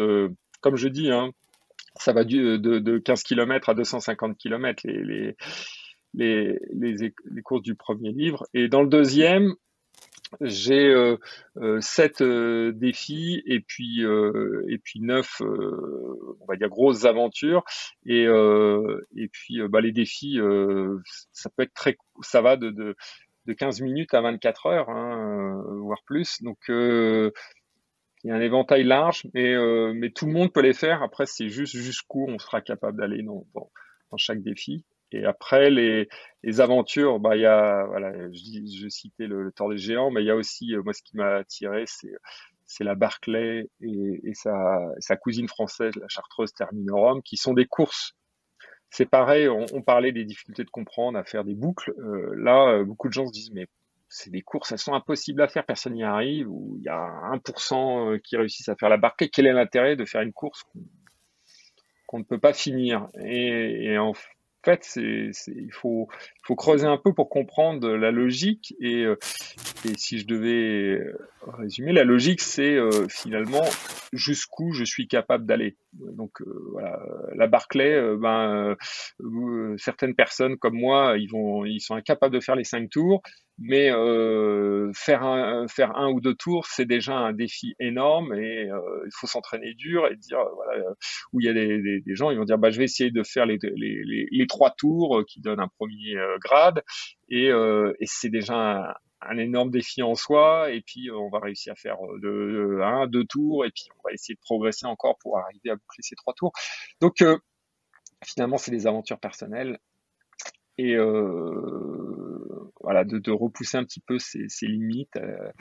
comme je dis, hein, ça va de, de 15 km à 250 km, les, les, les, les, courses du premier livre. Et dans le deuxième, j'ai euh, euh, sept euh, défis et puis et puis neuf, on va dire grosses aventures. Et et puis bah, les défis, ça peut être très, ça va de, de de 15 minutes à 24 heures, hein, voire plus. Donc il y a un éventail large, mais, mais tout le monde peut les faire. Après, c'est juste jusqu'où on sera capable d'aller dans, dans, chaque défi. Et après, les, les aventures, bah, il y a, voilà, je, je citais le, le Tour des Géants, mais il y a aussi, euh, moi, ce qui m'a attiré, c'est, c'est la Barclay et, et sa, sa, cousine française, la Chartreuse Terminorum, qui sont des courses. C'est pareil, on, on, parlait des difficultés de comprendre, à faire des boucles. Euh, là, euh, beaucoup de gens se disent, mais c'est des courses, elles sont impossibles à faire, personne n'y arrive, ou il y a 1% euh, qui réussissent à faire la Barclay. Quel est l'intérêt de faire une course qu'on ne peut pas finir? Et, en fait, il faut, creuser un peu pour comprendre la logique. Et, euh, et si je devais résumer, la logique, c'est euh, finalement jusqu'où je suis capable d'aller. Donc euh, la Barclay, ben, certaines personnes comme moi, ils vont, ils sont incapables de faire les cinq tours mais euh, faire un faire un ou deux tours c'est déjà un défi énorme et euh, il faut s'entraîner dur et dire voilà où il y a des, des, des, gens ils vont dire bah je vais essayer de faire les les, les, trois tours qui donnent un premier euh, grade. Et, euh, et c'est déjà un, un, énorme défi en soi. Et puis on va réussir à faire de, un deux tours et puis on va essayer de progresser encore pour arriver à boucler ces trois tours. Donc euh, finalement c'est des aventures personnelles. Et euh, voilà de, de, repousser un petit peu ses, ses limites euh,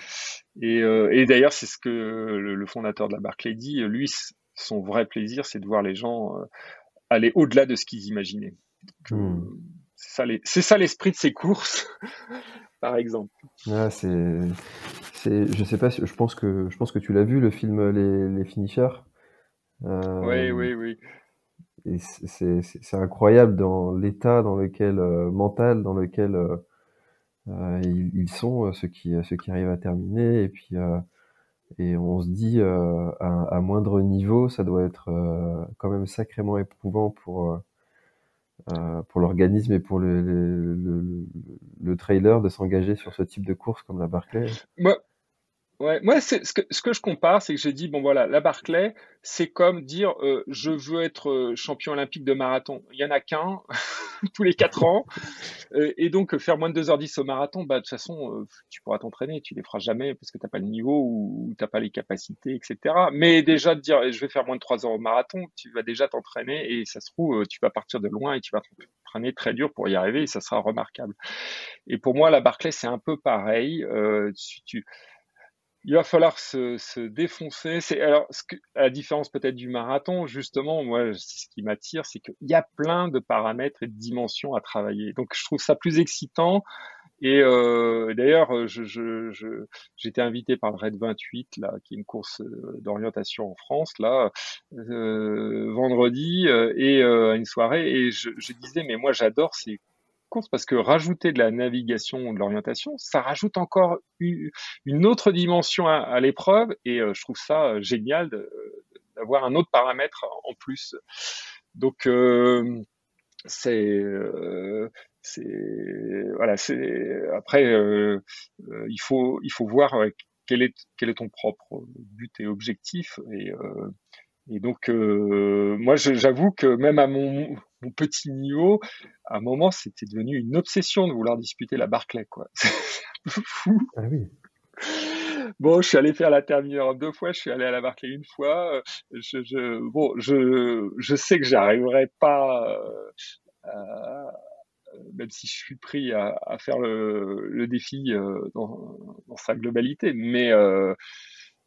et, euh, et d'ailleurs c'est ce que le, le, fondateur de la Barclay dit lui son vrai plaisir c'est de voir les gens euh, aller au-delà de ce qu'ils imaginaient. Mmh. c'est ça l'esprit de ces courses par exemple. Ah, c'est je sais pas je pense que je pense que tu l'as vu le film les, les finishers oui oui oui. et c'est incroyable dans l'état dans lequel euh, mental dans lequel euh ils, ils, sont ceux qui ceux qui arrivent à terminer et puis euh, et on se dit à, à, moindre niveau ça doit être quand même sacrément éprouvant pour pour l'organisme et pour le, le, le, le trailer de s'engager sur ce type de course comme la Barclay. Moi, Ouais, moi, ce que, ce que je compare, c'est que j'ai dit, bon voilà, la Barclay, c'est comme dire, euh, je veux être euh, champion olympique de marathon. Il y en a qu'un tous les quatre ans, euh, et donc faire moins de 2h10 au marathon, bah de toute façon, euh, tu pourras t'entraîner, tu les feras jamais parce que t'as pas le niveau ou, ou t'as pas les capacités, etc. Mais déjà de dire, je vais faire moins de 3 heures au marathon, tu vas déjà t'entraîner et ça se trouve, tu vas partir de loin et tu vas t'entraîner très dur pour y arriver et ça sera remarquable. Et pour moi, la Barclay, c'est un peu pareil. tu, tu il va falloir se, se défoncer. C'est alors ce que, à la différence peut-être du marathon, justement, moi, ce qui m'attire, c'est qu'il y a plein de paramètres et de dimensions à travailler. Donc, je trouve ça plus excitant. Et euh, d'ailleurs, je, je, je, j'étais invité par le Red 28, là, qui est une course euh, d'orientation en France, là, euh, vendredi, euh, et euh, à une soirée, et je disais, mais moi, j'adore ces parce que rajouter de la navigation ou de l'orientation, ça rajoute encore une autre dimension à, l'épreuve et euh, je trouve ça euh, génial d'avoir un autre paramètre en plus. Donc euh, c'est voilà c'est après il faut il faut voir quel est quel est ton propre but et objectif et et donc, moi, j'avoue que même à mon, mon, petit niveau, à un moment, c'était devenu une obsession de vouloir disputer la Barclay, quoi. C'est un peu fou. Ah oui. Bon, je suis allé faire la Termineur deux fois, je suis allé à la Barclay une fois. Je, je bon, je, je sais que j'arriverai pas, euh, à, même si je suis pris à, à faire le, le défi euh, dans, dans, sa globalité, mais euh,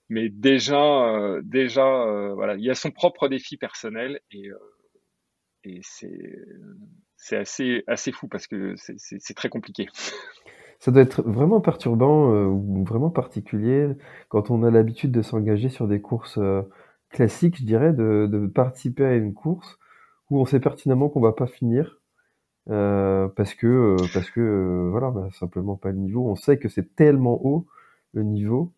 mais déjà, euh, déjà, euh, voilà, il y a son propre défi personnel et, euh, et c'est assez fou parce que c'est très compliqué. Ça doit être vraiment perturbant euh, ou vraiment particulier quand on a l'habitude de s'engager sur des courses euh, classiques, je dirais, de, participer à une course où on sait pertinemment qu'on va pas finir euh, parce que parce voilà, on a simplement pas le niveau. On sait que c'est tellement haut le niveau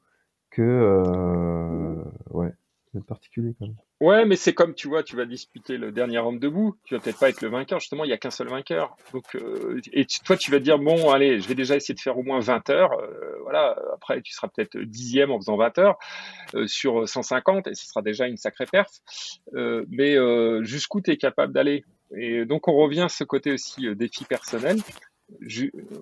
que ouais. C'est particulier quand même. Ouais, mais c'est comme tu vois, tu vas disputer le dernier homme debout, tu vas peut-être pas être le vainqueur, justement, il y a qu'un seul vainqueur. Donc, euh, et toi, tu vas dire, bon, allez, je vais déjà essayer de faire au moins 20 heures, euh, voilà, après, tu seras peut-être dixième en faisant 20 heures euh, sur 150, et ce sera déjà une sacrée perf. mais jusqu'où tu es capable d'aller? Et donc, on revient à ce côté aussi défi personnel.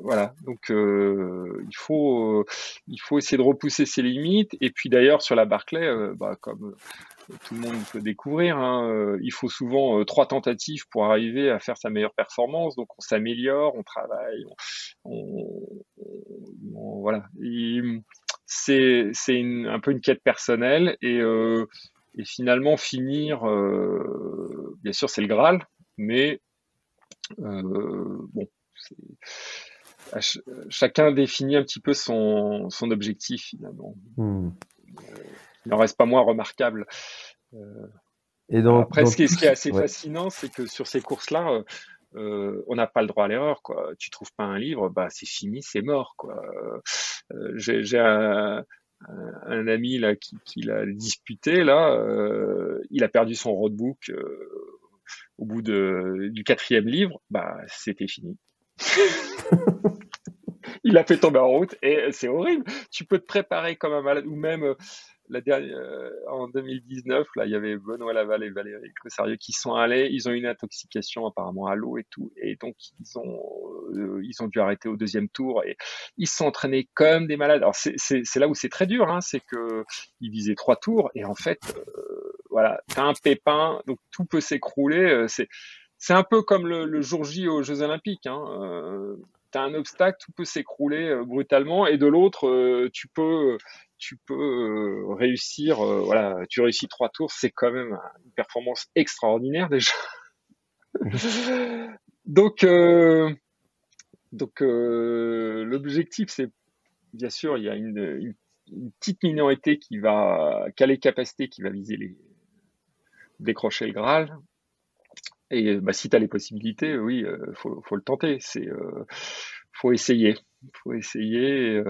Voilà, donc il faut il faut essayer de repousser ses limites. Et puis d'ailleurs sur la Barclay, bah, comme tout le monde peut découvrir. Hein. Euh, il faut souvent euh, trois tentatives pour arriver à faire sa meilleure performance. Donc on s'améliore, on travaille, voilà. C'est un peu une quête personnelle et, euh, et finalement finir, bien sûr c'est le Graal, mais bon. Chacun définit un petit peu son, son objectif finalement. Hmm il n'en reste pas moins remarquable. Euh, et donc, Après, ce, qui est, assez fascinant, c'est que sur ces courses-là, euh, euh, on n'a pas le droit à l'erreur. Quoi. Tu trouves pas un livre, bah c'est fini, c'est mort. Quoi. J'ai un, un, ami là qui, qui l'a disputé là, il a perdu son roadbook au bout de, du quatrième livre, bah c'était fini. il a fait tomber en route et c'est horrible. Tu peux te préparer comme un malade ou même la dernière, euh, en 2019, là, il y avait Benoît Laval et Valérie Cossarieux qui sont allés. Ils ont eu une intoxication apparemment à l'eau et tout, et donc ils ont euh, ils ont dû arrêter au deuxième tour et ils sont entraînés comme des malades. Alors c'est là où c'est très dur, hein, c'est que ils visaient trois tours et en fait, euh, voilà, t'as un pépin, donc tout peut s'écrouler. C'est un peu comme le, le, jour J aux Jeux Olympiques. Hein, tu as un obstacle, tout peut s'écrouler brutalement, et de l'autre, tu peux tu peux euh, réussir, euh, voilà, tu réussis trois tours, c'est quand même une performance extraordinaire déjà. donc, euh, donc l'objectif, c'est bien sûr, il y a une, petite minorité qui va, qui a les capacités, qui va viser les décrocher le Graal. Et bah, si tu as les possibilités, oui, faut, faut le tenter. C'est, faut essayer, faut essayer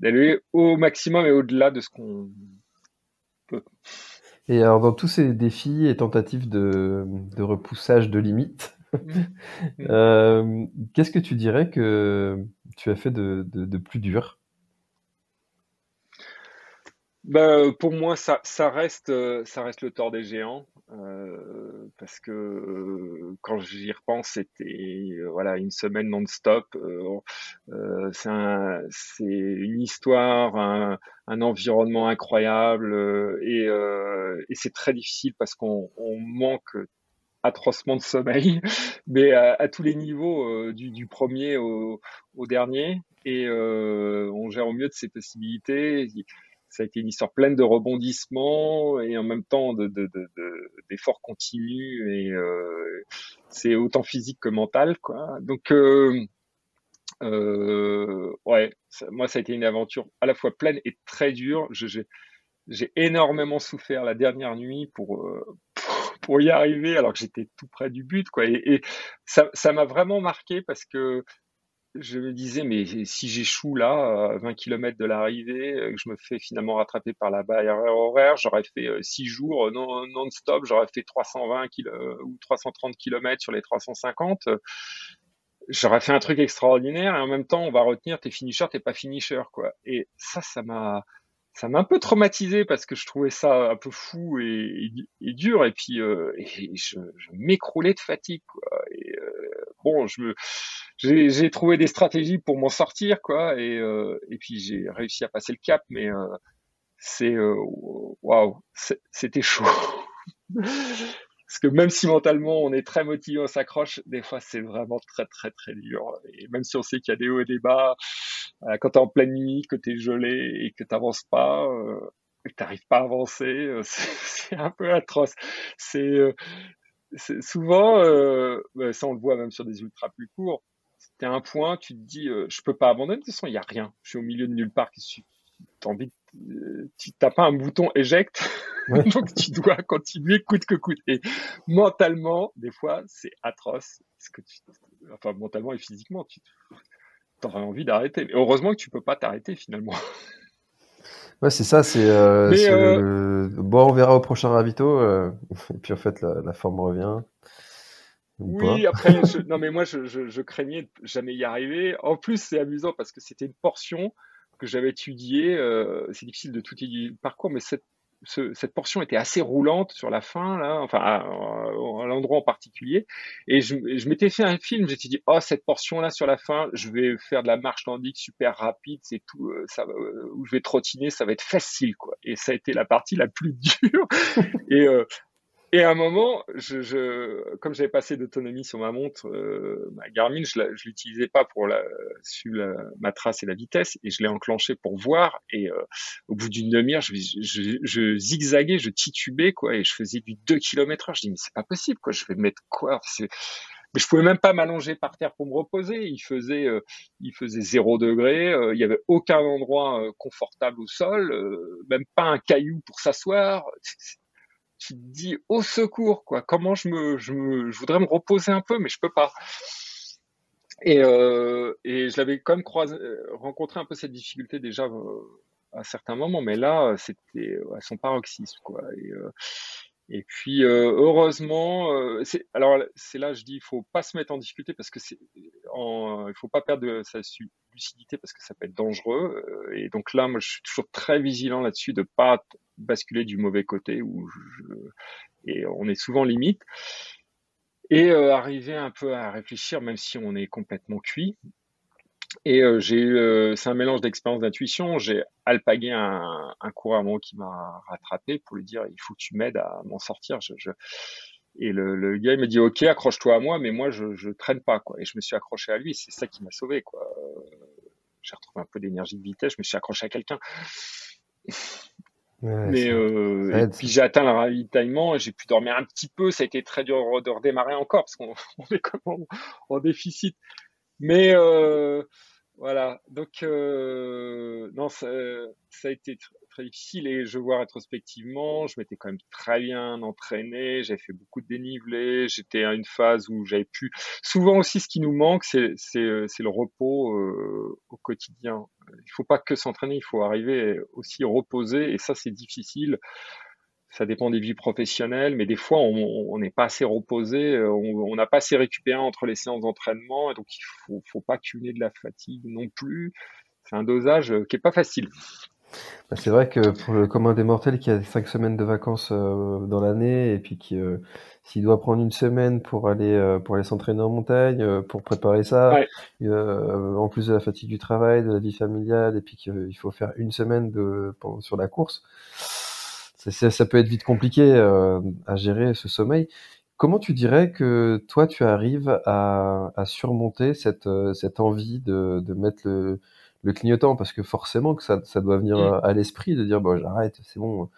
d'aller au maximum et au-delà de ce qu'on peut. Et alors, dans tous ces défis et tentatives de, de repoussage de limites, euh, qu'est-ce que tu dirais que tu as fait de, de plus dur? Bah, pour moi, ça, ça, reste, euh, ça reste le tort des géants, euh, parce que euh, quand j'y repense, c'était euh, voilà une semaine non-stop. Euh, c'est un, une histoire, un, un, environnement incroyable, et, et c'est très difficile parce qu'on on manque atrocement de sommeil, mais à, tous les niveaux, du, du, premier au, au dernier, et on gère au mieux de ses possibilités ça a été une histoire pleine de rebondissements et en même temps de, d'efforts continus et euh, c'est autant physique que mental quoi. Donc euh, euh, ouais, moi ça a été une aventure à la fois pleine et très dure. j'ai, j'ai énormément souffert la dernière nuit pour, pour, y arriver alors que j'étais tout près du but quoi. Et, ça m'a vraiment marqué parce que je me disais, mais si j'échoue là, à 20 km de l'arrivée, que je me fais finalement rattraper par la barrière horaire, j'aurais fait 6 jours non-stop, j'aurais fait 320 ou 330 km sur les 350. J'aurais fait un truc extraordinaire et en même temps, on va retenir t'es finisher, t'es pas finisher, quoi. Et ça, ça m'a, ça m'a un peu traumatisé parce que je trouvais ça un peu fou et, dur et puis je, m'écroulais de fatigue, quoi. Bon, je me j'ai trouvé des stratégies pour m'en sortir, quoi, et, euh, et puis j'ai réussi à passer le cap, mais euh, c'est euh, waouh, c'était chaud. Parce que même si mentalement on est très motivé, on s'accroche, des fois c'est vraiment très très très dur. Et même si on sait qu'il y a des hauts et des bas, quand tu es en pleine nuit, que tu es gelé et que tu n'avances pas, que tu n'arrives pas à avancer, c'est un peu atroce. C'est souvent, bah, ça on le voit même sur des ultras plus courts, tu un point, tu te dis, euh, je peux pas abandonner, de toute façon, il n'y a rien. Je suis au milieu de nulle part. Tu n'as pas un bouton éjecte, donc tu dois continuer coûte que coûte. Et mentalement, des fois, c'est atroce. Parce que tu, enfin, mentalement et physiquement, tu aurais envie d'arrêter. Mais heureusement que tu peux pas t'arrêter finalement. Ouais, c'est ça, c'est euh, bon, on verra au prochain ravito, et puis en fait la, forme revient. Oui, après, non mais moi je, je, craignais de jamais y arriver. En plus, c'est amusant parce que c'était une portion que j'avais étudiée. c'est difficile de tout étudier le parcours, mais cette cette portion était assez roulante sur la fin, là, enfin à, l'endroit en particulier. Et je, je m'étais fait un film, j'étais dit, oh, cette portion-là sur la fin, je vais faire de la marche nordique super rapide, c'est tout, euh, ça, euh, où je vais trottiner, ça va être facile, quoi. Et ça a été la partie la plus dure. et, euh, et à un moment, je, je comme j'avais passé d'autonomie sur ma montre, euh, ma Garmin, je ne l'utilisais pas pour la, suivre la, ma trace et la vitesse, et je l'ai enclenché pour voir. Et euh, au bout d'une demi-heure, je, je, je, zigzaguais, je titubais, quoi, et je faisais du 2 km heure. Je dis, mais c'est pas possible, quoi, je vais mettre quoi mais je pouvais même pas m'allonger par terre pour me reposer. Il faisait, euh, il faisait zéro degré. Euh, il y avait aucun endroit euh, confortable au sol, même pas un caillou pour s'asseoir tu te dis au secours quoi. Comment je me je, me, je voudrais me reposer un peu mais je peux pas. Et, euh, et je l'avais quand même croisé, rencontré un peu cette difficulté déjà euh, à certains moments mais là c'était à son paroxysme quoi. Et, euh, et puis euh, heureusement, euh, alors c'est là je dis il faut pas se mettre en difficulté parce que c'est il faut pas perdre sa lucidité parce que ça peut être dangereux euh, et donc là moi je suis toujours très vigilant là-dessus de pas basculer du mauvais côté où et on est souvent limite. Et arriver un peu à réfléchir même si on est complètement cuit et euh, j'ai eu, euh, c'est un mélange d'expérience d'intuition. J'ai alpagué un, un coureur qui m'a rattrapé pour lui dire il faut que tu m'aides à m'en sortir. Je, je... Et le, le, gars il m'a dit ok accroche-toi à moi mais moi je, je traîne pas quoi. Et je me suis accroché à lui. C'est ça qui m'a sauvé quoi. J'ai retrouvé un peu d'énergie de vitesse. Je me suis accroché à quelqu'un. mais euh, et puis j'ai atteint le ravitaillement et j'ai pu dormir un petit peu. Ça a été très dur de redémarrer encore parce qu'on est comme en, en déficit. Mais euh, voilà, donc euh, non, ça, ça, a été très difficile et je vois rétrospectivement, je m'étais quand même très bien entraîné, j'avais fait beaucoup de dénivelé, j'étais à une phase où j'avais pu. Souvent aussi, ce qui nous manque, c'est le repos euh, au quotidien. Il faut pas que s'entraîner, il faut arriver aussi reposer et ça c'est difficile ça dépend des vies professionnelles, mais des fois on n'est pas assez reposé, euh, on n'a pas assez récupéré entre les séances d'entraînement, donc il faut, faut pas cumuler de la fatigue non plus. C'est un dosage euh, qui est pas facile. Bah, c'est vrai que pour le commun des mortels qui a cinq semaines de vacances euh, dans l'année et puis qui s'il doit prendre une semaine pour aller pour aller s'entraîner en montagne, pour préparer ça, en plus de la fatigue du travail, de la vie familiale et puis qu'il faut faire une semaine de sur la course ça, peut être vite compliqué euh, à gérer ce sommeil. Comment tu dirais que toi, tu arrives à, surmonter cette, euh, cette envie de, de mettre le, le, clignotant? Parce que forcément que ça, ça doit venir mmh. à l'esprit de dire, bon, j'arrête, c'est bon,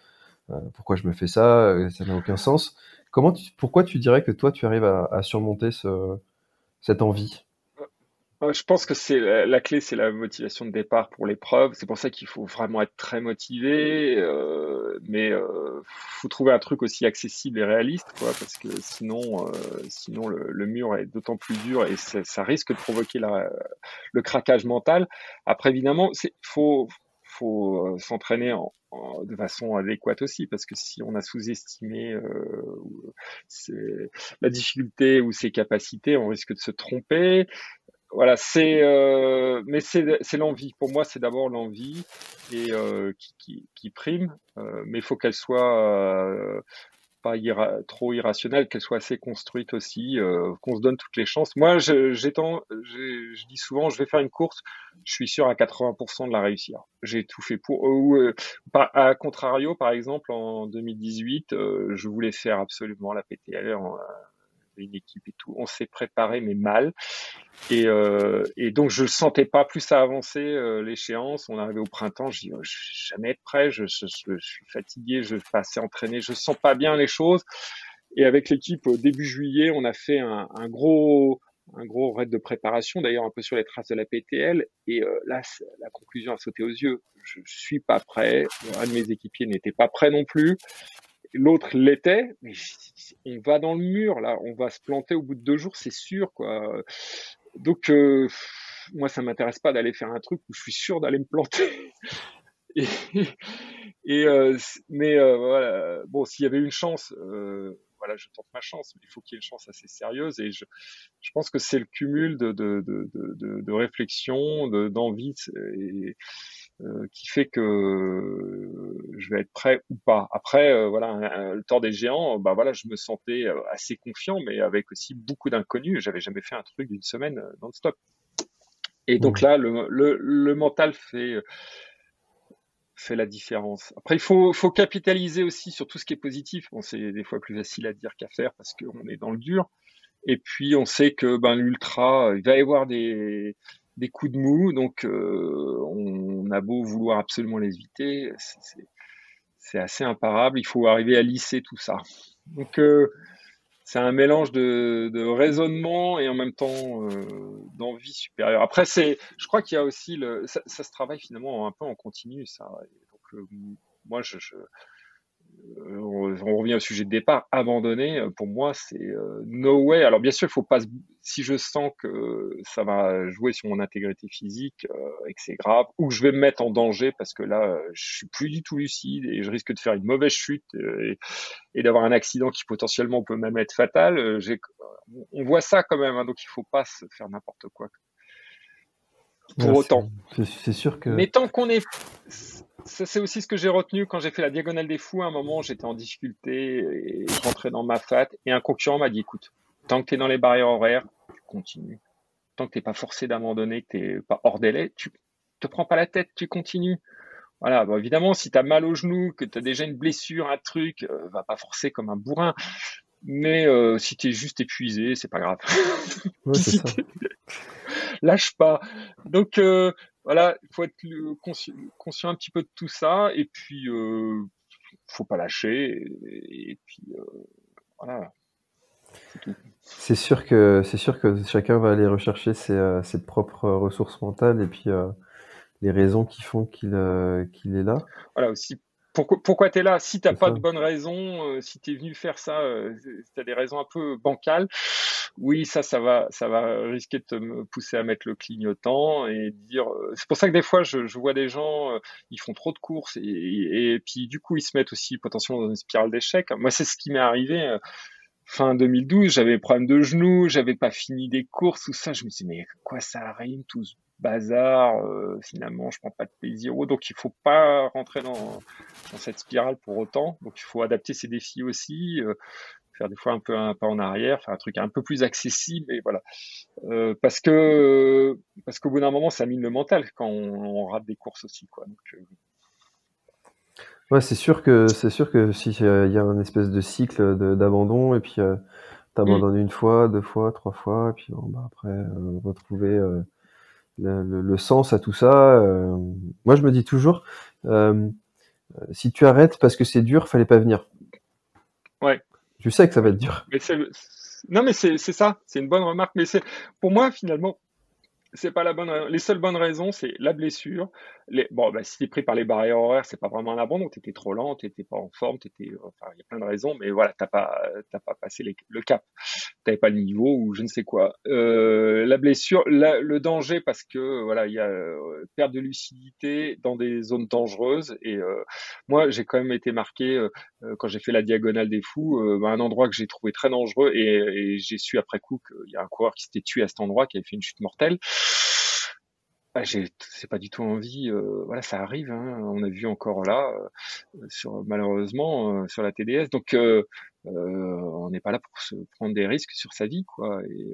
euh, pourquoi je me fais ça? Ça n'a aucun sens. Comment pourquoi tu dirais que toi, tu arrives à, à surmonter ce, cette envie? Je pense que c'est la, clé, c'est la motivation de départ pour l'épreuve. C'est pour ça qu'il faut vraiment être très motivé, euh, mais euh, faut trouver un truc aussi accessible et réaliste, quoi, parce que sinon, euh, sinon le, mur est d'autant plus dur et ça risque de provoquer la, le craquage mental. Après, évidemment, c'est faut faut euh, s'entraîner en, de façon adéquate aussi, parce que si on a sous-estimé euh, la difficulté ou ses capacités, on risque de se tromper voilà, c'est euh, mais c'est l'envie. Pour moi, c'est d'abord l'envie et euh, qui, qui, qui, prime, euh, mais il faut qu'elle soit euh, pas trop irrationnelle, qu'elle soit assez construite aussi, euh, qu'on se donne toutes les chances. Moi, j'étends, je dis souvent, je vais faire une course, je suis sûr à 80% de la réussir. J'ai tout fait pour. Ou à contrario, par exemple, en 2018, je voulais faire absolument la PTL en, une équipe et tout. On s'est préparé, mais mal. Et, euh, donc, je sentais pas plus ça avancer euh, l'échéance. On arrivait au printemps, je dis, oh, je vais jamais être prêt, je, suis fatigué, je vais pas assez entraîné, je sens pas bien les choses. Et avec l'équipe, début juillet, on a fait un, un gros un gros raid de préparation, d'ailleurs un peu sur les traces de la PTL. Et euh, là, la conclusion a sauté aux yeux. Je suis pas prêt. Un de mes équipiers n'était pas prêt non plus l'autre l'était, mais on va dans le mur là, on va se planter au bout de deux jours, c'est sûr quoi. Donc euh, moi ça m'intéresse pas d'aller faire un truc où je suis sûr d'aller me planter. et, et mais voilà, bon, s'il y avait une chance, voilà, je tente ma chance, mais il faut qu'il y ait une chance assez sérieuse. Et je, je pense que c'est le cumul de, de, de, de, de réflexion, d'envie, et, euh, qui fait que je vais être prêt ou pas. Après, euh, voilà, le tort des géants, bah voilà, je me sentais euh, assez confiant, mais avec aussi beaucoup d'inconnus. J'avais jamais fait un truc d'une semaine non-stop. Et donc là, le, le, le mental fait fait la différence. Après, il faut, faut capitaliser aussi sur tout ce qui est positif. Bon, c'est des fois plus facile à dire qu'à faire parce qu'on est dans le dur. Et puis, on sait que ben, l'ultra, il va y avoir des, des coups de mou, donc euh, on, a beau vouloir absolument les éviter, c'est assez imparable. Il faut arriver à lisser tout ça. Donc, euh, c'est un mélange de, raisonnement et en même temps euh, d'envie supérieure. Après, c'est, je crois qu'il y a aussi le, ça, se travaille finalement un peu en continu, ça. donc, moi, je, euh, on, revient au sujet de départ, abandonner, euh, pour moi, c'est euh, no way. Alors bien sûr, il faut pas. Si je sens que ça va jouer sur mon intégrité physique et que c'est grave, ou que je vais me mettre en danger parce que là, je suis plus du tout lucide et je risque de faire une mauvaise chute et, d'avoir un accident qui potentiellement peut même être fatal. on voit ça quand même, hein, donc il faut pas se faire n'importe quoi. Pour autant. C'est sûr que. Mais tant qu'on est c'est aussi ce que j'ai retenu quand j'ai fait la diagonale des fous. À un moment, j'étais en difficulté et je rentrais dans ma fat et un concurrent m'a dit, écoute, tant que tu es dans les barrières horaires, tu continues. Tant que tu pas forcé d'abandonner, que tu pas hors délai, tu te prends pas la tête, tu continues. Voilà, bon, évidemment, si tu as mal au genou, que tu as déjà une blessure, un truc, euh, va pas forcer comme un bourrin. Mais euh, si tu es juste épuisé, c'est pas grave. Lâche pas. Donc, euh, voilà, il faut être conscient, conscient, un petit peu de tout ça, et puis euh, faut pas lâcher, et, puis euh, voilà. C'est sûr que c'est sûr que chacun va aller rechercher ses, euh, ses propres ressources mentales et puis euh, les raisons qui font qu'il qu'il est là. Voilà aussi pourquoi, pourquoi tu es là? Si tu pas de bonnes raisons, euh, si tu es venu faire ça, euh, si tu as des raisons un peu bancales, oui, ça, ça va, ça va risquer de te pousser à mettre le clignotant et dire. Euh, c'est pour ça que des fois, je, je vois des gens, ils font trop de courses et, et, puis du coup, ils se mettent aussi potentiellement dans une spirale d'échec. Moi, c'est ce qui m'est arrivé fin 2012, j'avais des problèmes de genoux, j'avais pas fini des courses, tout ça. Je me dit, mais quoi ça arrive, tout ce bazar, euh, finalement, je prends pas de plaisir. Donc, il faut pas rentrer dans, dans, cette spirale pour autant. Donc, il faut adapter ses défis aussi, euh, faire des fois un peu un pas en arrière, faire un truc un peu plus accessible, et voilà. Euh, parce que parce qu'au bout d'un moment, ça mine le mental quand on, rate des courses aussi, quoi. Donc, euh, Ouais, c'est sûr que c'est sûr que si il y a un espèce de cycle d'abandon et puis euh, t'abandonnes une fois, deux fois, trois fois, et puis bon, bah, après euh, retrouver euh, le, le, sens à tout ça. Euh, moi, je me dis toujours, euh, si tu arrêtes parce que c'est dur, fallait pas venir. Ouais. Tu sais que ça va être dur. Non, mais c'est ça, c'est une bonne remarque. Mais c'est pour moi finalement, c'est pas la bonne Les seules bonnes raisons, c'est la blessure. Les... Bon, bah, si t'es pris par les barrières horaires, c'est pas vraiment un abandon. T'étais trop lent, t'étais pas en forme, t'étais. Enfin, il y a plein de raisons, mais voilà, t'as pas, t'as pas passé le cap. T'avais pas le niveau ou je ne sais quoi. Euh, la blessure, le danger parce que voilà, il y a euh, perte de lucidité dans des zones dangereuses. Et euh, moi, j'ai quand même été marqué euh, euh, quand j'ai fait la diagonale des fous, bah, un endroit que j'ai trouvé très dangereux et, et j'ai su après coup qu'il y a un coureur qui s'était tué à cet endroit, qui avait fait une chute mortelle. Ah, c'est pas du tout envie. Euh, voilà, ça arrive. Hein, on a vu encore là, euh, sur malheureusement euh, sur la TDS. Donc, on n'est pas là pour se prendre des risques sur sa vie, quoi. Et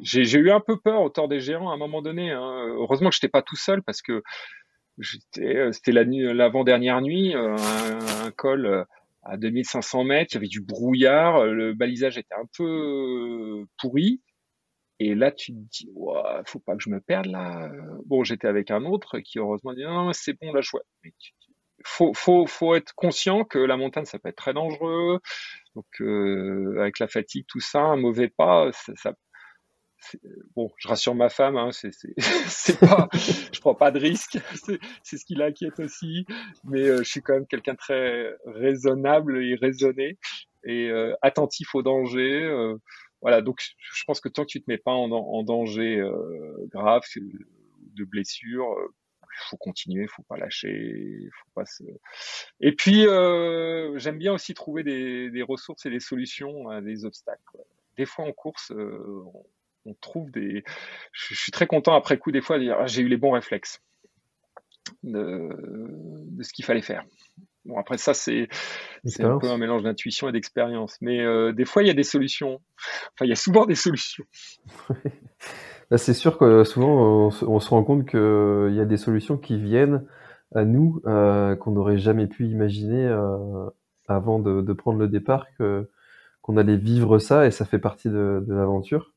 j'ai eu un peu peur au tort des géants à un moment donné. Hein. Heureusement que j'étais pas tout seul parce que c'était l'avant-dernière nuit, un, un, col à 2500 mètres, il y avait du brouillard, le balisage était un peu pourri. Et là, tu te dis, ouais, faut pas que je me perde là. Bon, j'étais avec un autre qui heureusement dit, non, c'est bon, là, je. Mais faut, faut, faut être conscient que la montagne, ça peut être très dangereux. Donc, euh, avec la fatigue, tout ça, un mauvais pas, ça, ça bon, je rassure ma femme, hein, c'est, pas, je prends pas de risque, c'est, ce qui l'inquiète aussi, mais euh, je suis quand même quelqu'un très raisonnable et raisonné et euh, attentif au danger. Euh, voilà, donc je pense que tant que tu te mets pas en, danger euh, grave de blessure, euh, faut continuer, faut pas lâcher, faut pas se. Et puis euh, j'aime bien aussi trouver des, ressources et des solutions à des obstacles. Des fois en course, euh, on, trouve des. Je, suis très content après coup des fois de dire ah, j'ai eu les bons réflexes de ce qu'il fallait faire. Bon, après ça, c'est un peu un mélange d'intuition et d'expérience. Mais euh, des fois, il y a des solutions. Enfin, il y a souvent des solutions. Bah, c'est sûr que souvent, on, se rend compte qu'il y a des solutions qui viennent à nous, euh, qu'on n'aurait jamais pu imaginer euh, avant de, prendre le départ, qu'on allait vivre ça et ça fait partie de, l'aventure.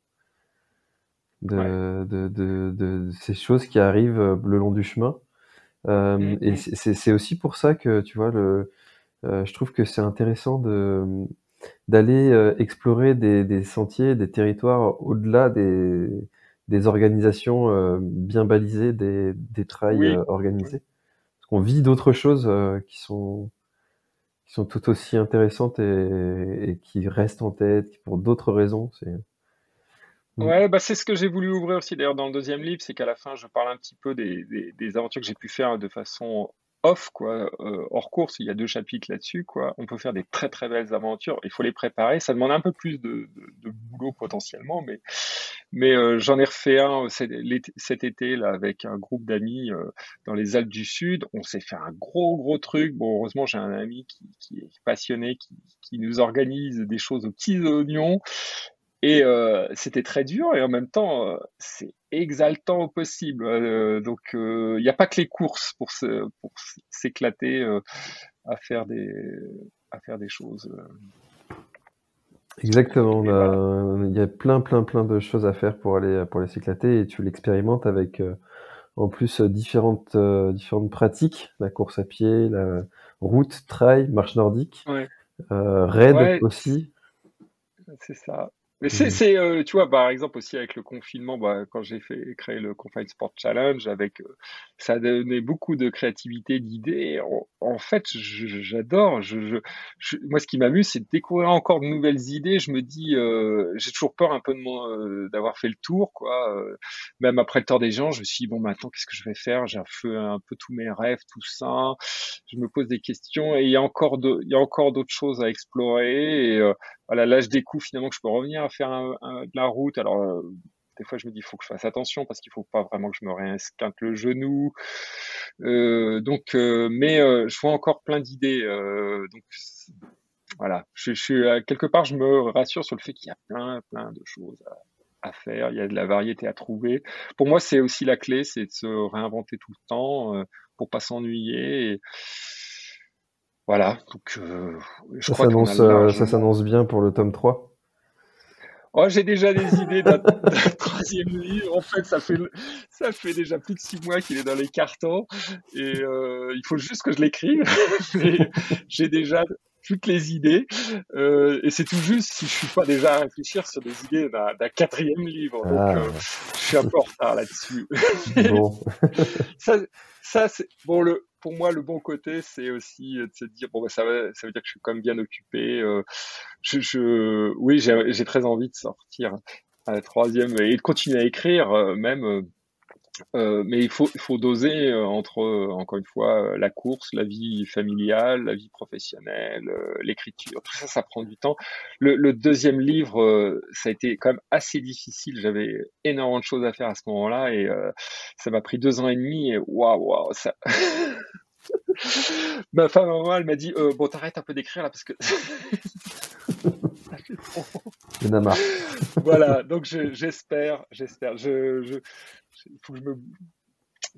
De, de, ces choses qui arrivent le long du chemin. Euh, mmh, et c'est aussi pour ça que, tu vois, le, euh, je trouve que c'est intéressant de d'aller euh, explorer des, des, sentiers, des territoires au-delà des, des organisations bien balisées, des, des trails organisés. Parce qu'on vit d'autres choses qui sont qui sont tout aussi intéressantes et, et qui restent en tête pour d'autres raisons. C'est. Ouais, bah c'est ce que j'ai voulu ouvrir aussi d'ailleurs dans le deuxième livre, c'est qu'à la fin je parle un petit peu des, des, aventures que j'ai pu faire de façon off, quoi, euh, hors course. Il y a deux chapitres là-dessus, quoi. On peut faire des très très belles aventures. Il faut les préparer. Ça demande un peu plus de, de, boulot potentiellement, mais mais euh, j'en ai refait un cet été là avec un groupe d'amis euh, dans les Alpes du Sud. On s'est fait un gros gros truc. Bon, heureusement j'ai un ami qui, qui est passionné, qui, qui nous organise des choses aux petits oignons. Et euh, c'était très dur et en même temps, euh, c'est exaltant au possible. Euh, donc, il n'y a pas que les courses pour s'éclater à faire des à faire des choses. Exactement. Il y a plein, plein, plein de choses à faire pour aller pour aller s'éclater et tu l'expérimentes avec en plus différentes différentes pratiques, la course à pied, la route, trail, marche nordique, ouais. raid aussi. C'est ça. Mais c'est, c'est euh, tu vois, par exemple aussi avec le confinement, bah, quand j'ai fait créer le Confined Sport Challenge, avec euh, ça a donné beaucoup de créativité, d'idées. En, fait, j'adore. Je, je, moi, ce qui m'amuse, c'est de découvrir encore de nouvelles idées. Je me dis, euh, j'ai toujours peur un peu de moi d'avoir fait le tour, quoi. même après le temps des gens, je me suis dit, bon, maintenant, qu'est-ce que je vais faire? J'ai un peu, un peu tous mes rêves, tout ça. Je me pose des questions et il y a encore de, il y a encore d'autres choses à explorer. Et voilà, là, je découvre finalement que je peux revenir à faire de la route. Alors, euh, des fois, je me dis, il faut que je fasse attention parce qu'il faut pas vraiment que je me réesquinte le genou. Euh, donc, euh, mais je vois encore plein d'idées. donc, voilà, je, suis quelque part, je me rassure sur le fait qu'il y a plein, plein de choses à, faire. Il y a de la variété à trouver. Pour moi, c'est aussi la clé, c'est de se réinventer tout le temps pour pas s'ennuyer. Voilà, donc euh, je ça crois s'annonce, euh, ça s'annonce bien pour le tome 3. Oh, j'ai déjà des idées d'un troisième livre. En fait, ça fait, ça fait déjà plus de six mois qu'il est dans les cartons et euh, il faut juste que je l'écrive. j'ai déjà toutes les idées euh, et c'est tout juste si je suis pas déjà à réfléchir sur des idées d'un quatrième livre. Donc, ah. euh, je suis un peu en retard là-dessus. Bon. ça, ça c'est bon le pour moi, le bon côté, c'est aussi de se dire bon, bah, ça, veut, ça veut dire que je suis quand même bien occupé. Euh, je, oui, j'ai très envie de sortir à la troisième et de continuer à écrire, euh, même. Euh, euh, mais il faut, il faut doser euh, entre, encore une fois, la course, la vie familiale, la vie professionnelle, l'écriture. Tout ça, ça prend du temps. Le, le deuxième livre, ça a été quand même assez difficile. J'avais énormément de choses à faire à ce moment-là et ça m'a pris deux ans et demi. Et waouh, waouh, ça. Ma femme, elle m'a dit euh, Bon, t'arrêtes un peu d'écrire là parce que. Voilà, donc j'espère, j'espère. Je, je, il faut que je me.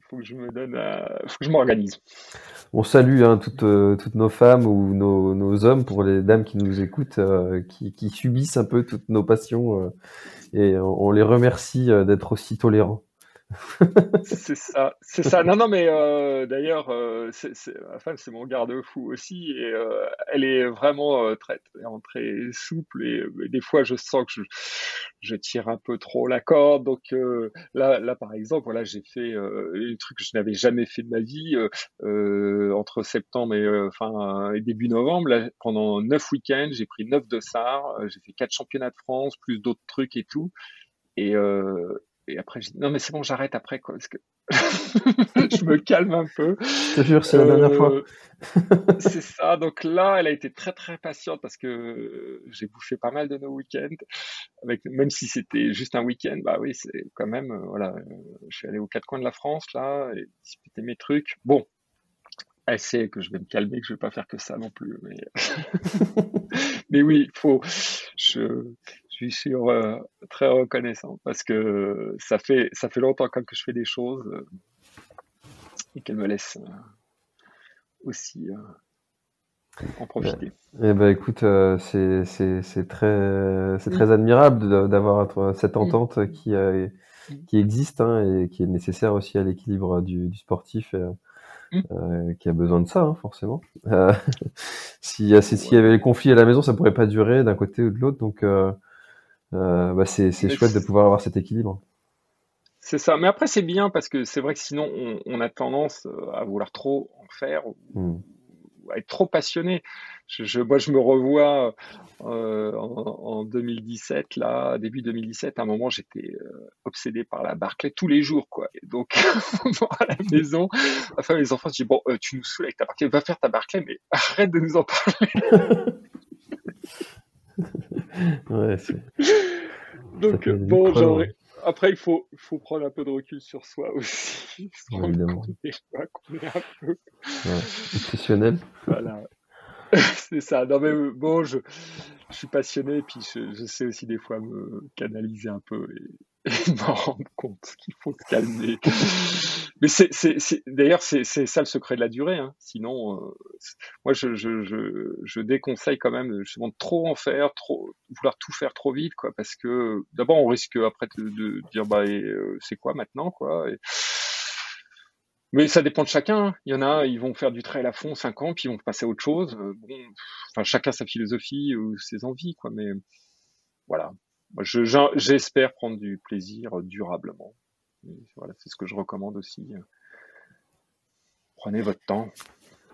faut que je me donne faut que je m'organise. On salue hein, toutes, euh, toutes nos femmes ou nos, nos, hommes pour les dames qui nous écoutent, euh, qui, qui, subissent un peu toutes nos passions et on, on les remercie d'être aussi tolérants c'est ça, c'est ça. Non, non, mais euh, d'ailleurs, euh, ma femme, c'est mon garde-fou aussi, et euh, elle est vraiment très, très, souple, et, des fois, je sens que je, je, tire un peu trop la corde. Donc là, là, par exemple, voilà, j'ai fait un truc que je n'avais jamais fait de ma vie entre septembre et fin et début novembre. Pendant neuf week-ends, j'ai pris neuf dossards, j'ai fait quatre championnats de France, plus d'autres trucs et tout. Et, et après, je dis, non, mais c'est bon, j'arrête après, quoi. Parce que je me calme un peu. Je te jure, c'est la dernière fois. Euh, c'est ça. Donc là, elle a été très très patiente parce que j'ai bouffé pas mal de nos week-ends. Avec même si c'était juste un week-end, bah oui, c'est quand même euh, voilà. Je suis allé aux quatre coins de la France là et discuter mes trucs. Bon, elle sait que je vais me calmer, que je vais pas faire que ça non plus. Mais, mais oui, il faut. Je, je suis euh, très reconnaissant parce que ça fait ça fait longtemps quand que je fais des choses euh, et qu'elle me laisse euh, aussi en profiter. Eh ben, écoute, c'est c'est très c'est très admirable d'avoir cette entente qui qui existe hein, et qui est nécessaire aussi à l'équilibre du, du, sportif. Euh, qui a besoin de ça, hein, forcément. Euh, S'il y, y, avait les conflits à la maison, ça pourrait pas durer d'un côté ou de l'autre, donc euh, euh bah c'est chouette de pouvoir avoir cet équilibre. C'est ça, mais après c'est bien parce que c'est vrai que sinon on, on, a tendance à vouloir trop en faire, mmh à être trop passionné. Je, moi, je me revois euh, en, 2017, là, début 2017, à un moment, j'étais euh, obsédé par la Barclay tous les jours, quoi. Et donc, à la maison, enfin, les enfants, je dis, bon, euh, tu nous saoules avec ta Barclay, va faire ta Barclay, mais arrête de nous en parler. Ouais, donc, bon, genre, après, il faut, faut prendre un peu de recul sur soi aussi. Évidemment. qu'on est, un peu. Ouais, Voilà. c'est ça. Non, mais bon, je, je suis passionné, et puis je, je, sais aussi des fois me canaliser un peu et, et me rendre compte qu'il faut se calmer. Mais c'est, c'est, d'ailleurs, c'est, c'est ça le secret de la durée. Hein. Sinon, euh, moi, je, je, je, je, déconseille quand même justement de trop en faire, trop vouloir tout faire trop vite, quoi, parce que d'abord, on risque après de, de dire bah, euh, c'est quoi maintenant, quoi. Mais ça dépend de chacun. Hein. Il y en a, ils vont faire du trail à fond 5 ans, puis ils vont passer à autre chose. Euh, bon, enfin, chacun sa philosophie ou ses envies, quoi. Mais voilà. J'espère prendre du plaisir durablement. voilà, c'est ce que je recommande aussi. Prenez votre temps.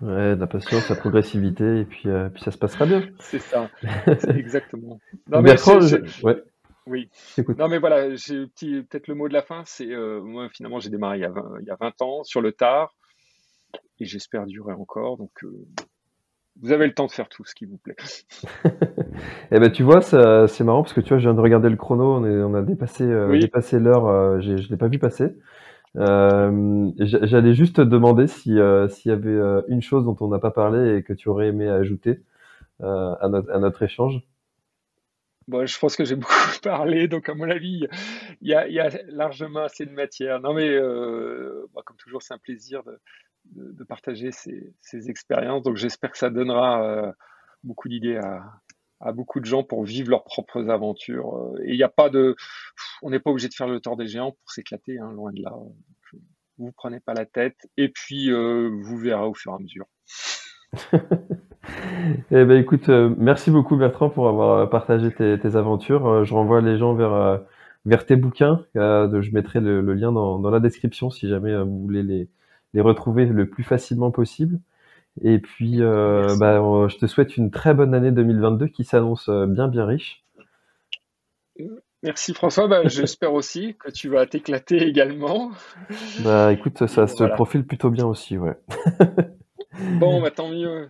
Ouais, la patience, la progressivité, et puis, euh, puis ça se passera bien. C'est ça, exactement. Non, mais ouais. Oui. Non, mais voilà, j'ai peut-être le mot de la fin. C'est euh, moi, finalement, j'ai démarré il y, a 20, il y a 20 ans sur le tard et j'espère durer encore. Donc, euh, vous avez le temps de faire tout ce qui vous plaît. eh ben, tu vois, c'est marrant parce que tu vois, je viens de regarder le chrono. On, est, on a dépassé, euh, dépassé l'heure. je ne l'ai pas vu passer. J'allais juste te demander si s'il y avait une chose dont on n'a pas parlé et que tu aurais aimé ajouter à notre, à notre échange. Bon, je pense que j'ai beaucoup parlé, donc à mon avis, il y a, largement assez de matière. Non, mais euh, comme toujours, c'est un plaisir de, partager ces, ces, expériences. Donc j'espère que ça donnera euh, beaucoup d'idées à, beaucoup de gens pour vivre leurs propres aventures. Et il n'y a pas de, on n'est pas obligé de faire le tort des géants pour s'éclater, hein, loin de là. vous prenez pas la tête, et puis euh, vous verrez au fur et à mesure. Eh ben écoute, euh, merci beaucoup Bertrand pour avoir euh, partagé tes, tes aventures. Euh, je renvoie les gens vers, vers tes bouquins. je mettrai le, le lien dans, dans, la description si jamais vous voulez les, les retrouver le plus facilement possible. Et puis, bah, je te souhaite une très bonne année 2022 qui s'annonce bien bien riche. Merci François, bah, j'espère aussi que tu vas t'éclater également. Bah écoute, ça se profile plutôt bien aussi, ouais. bon, bah tant mieux.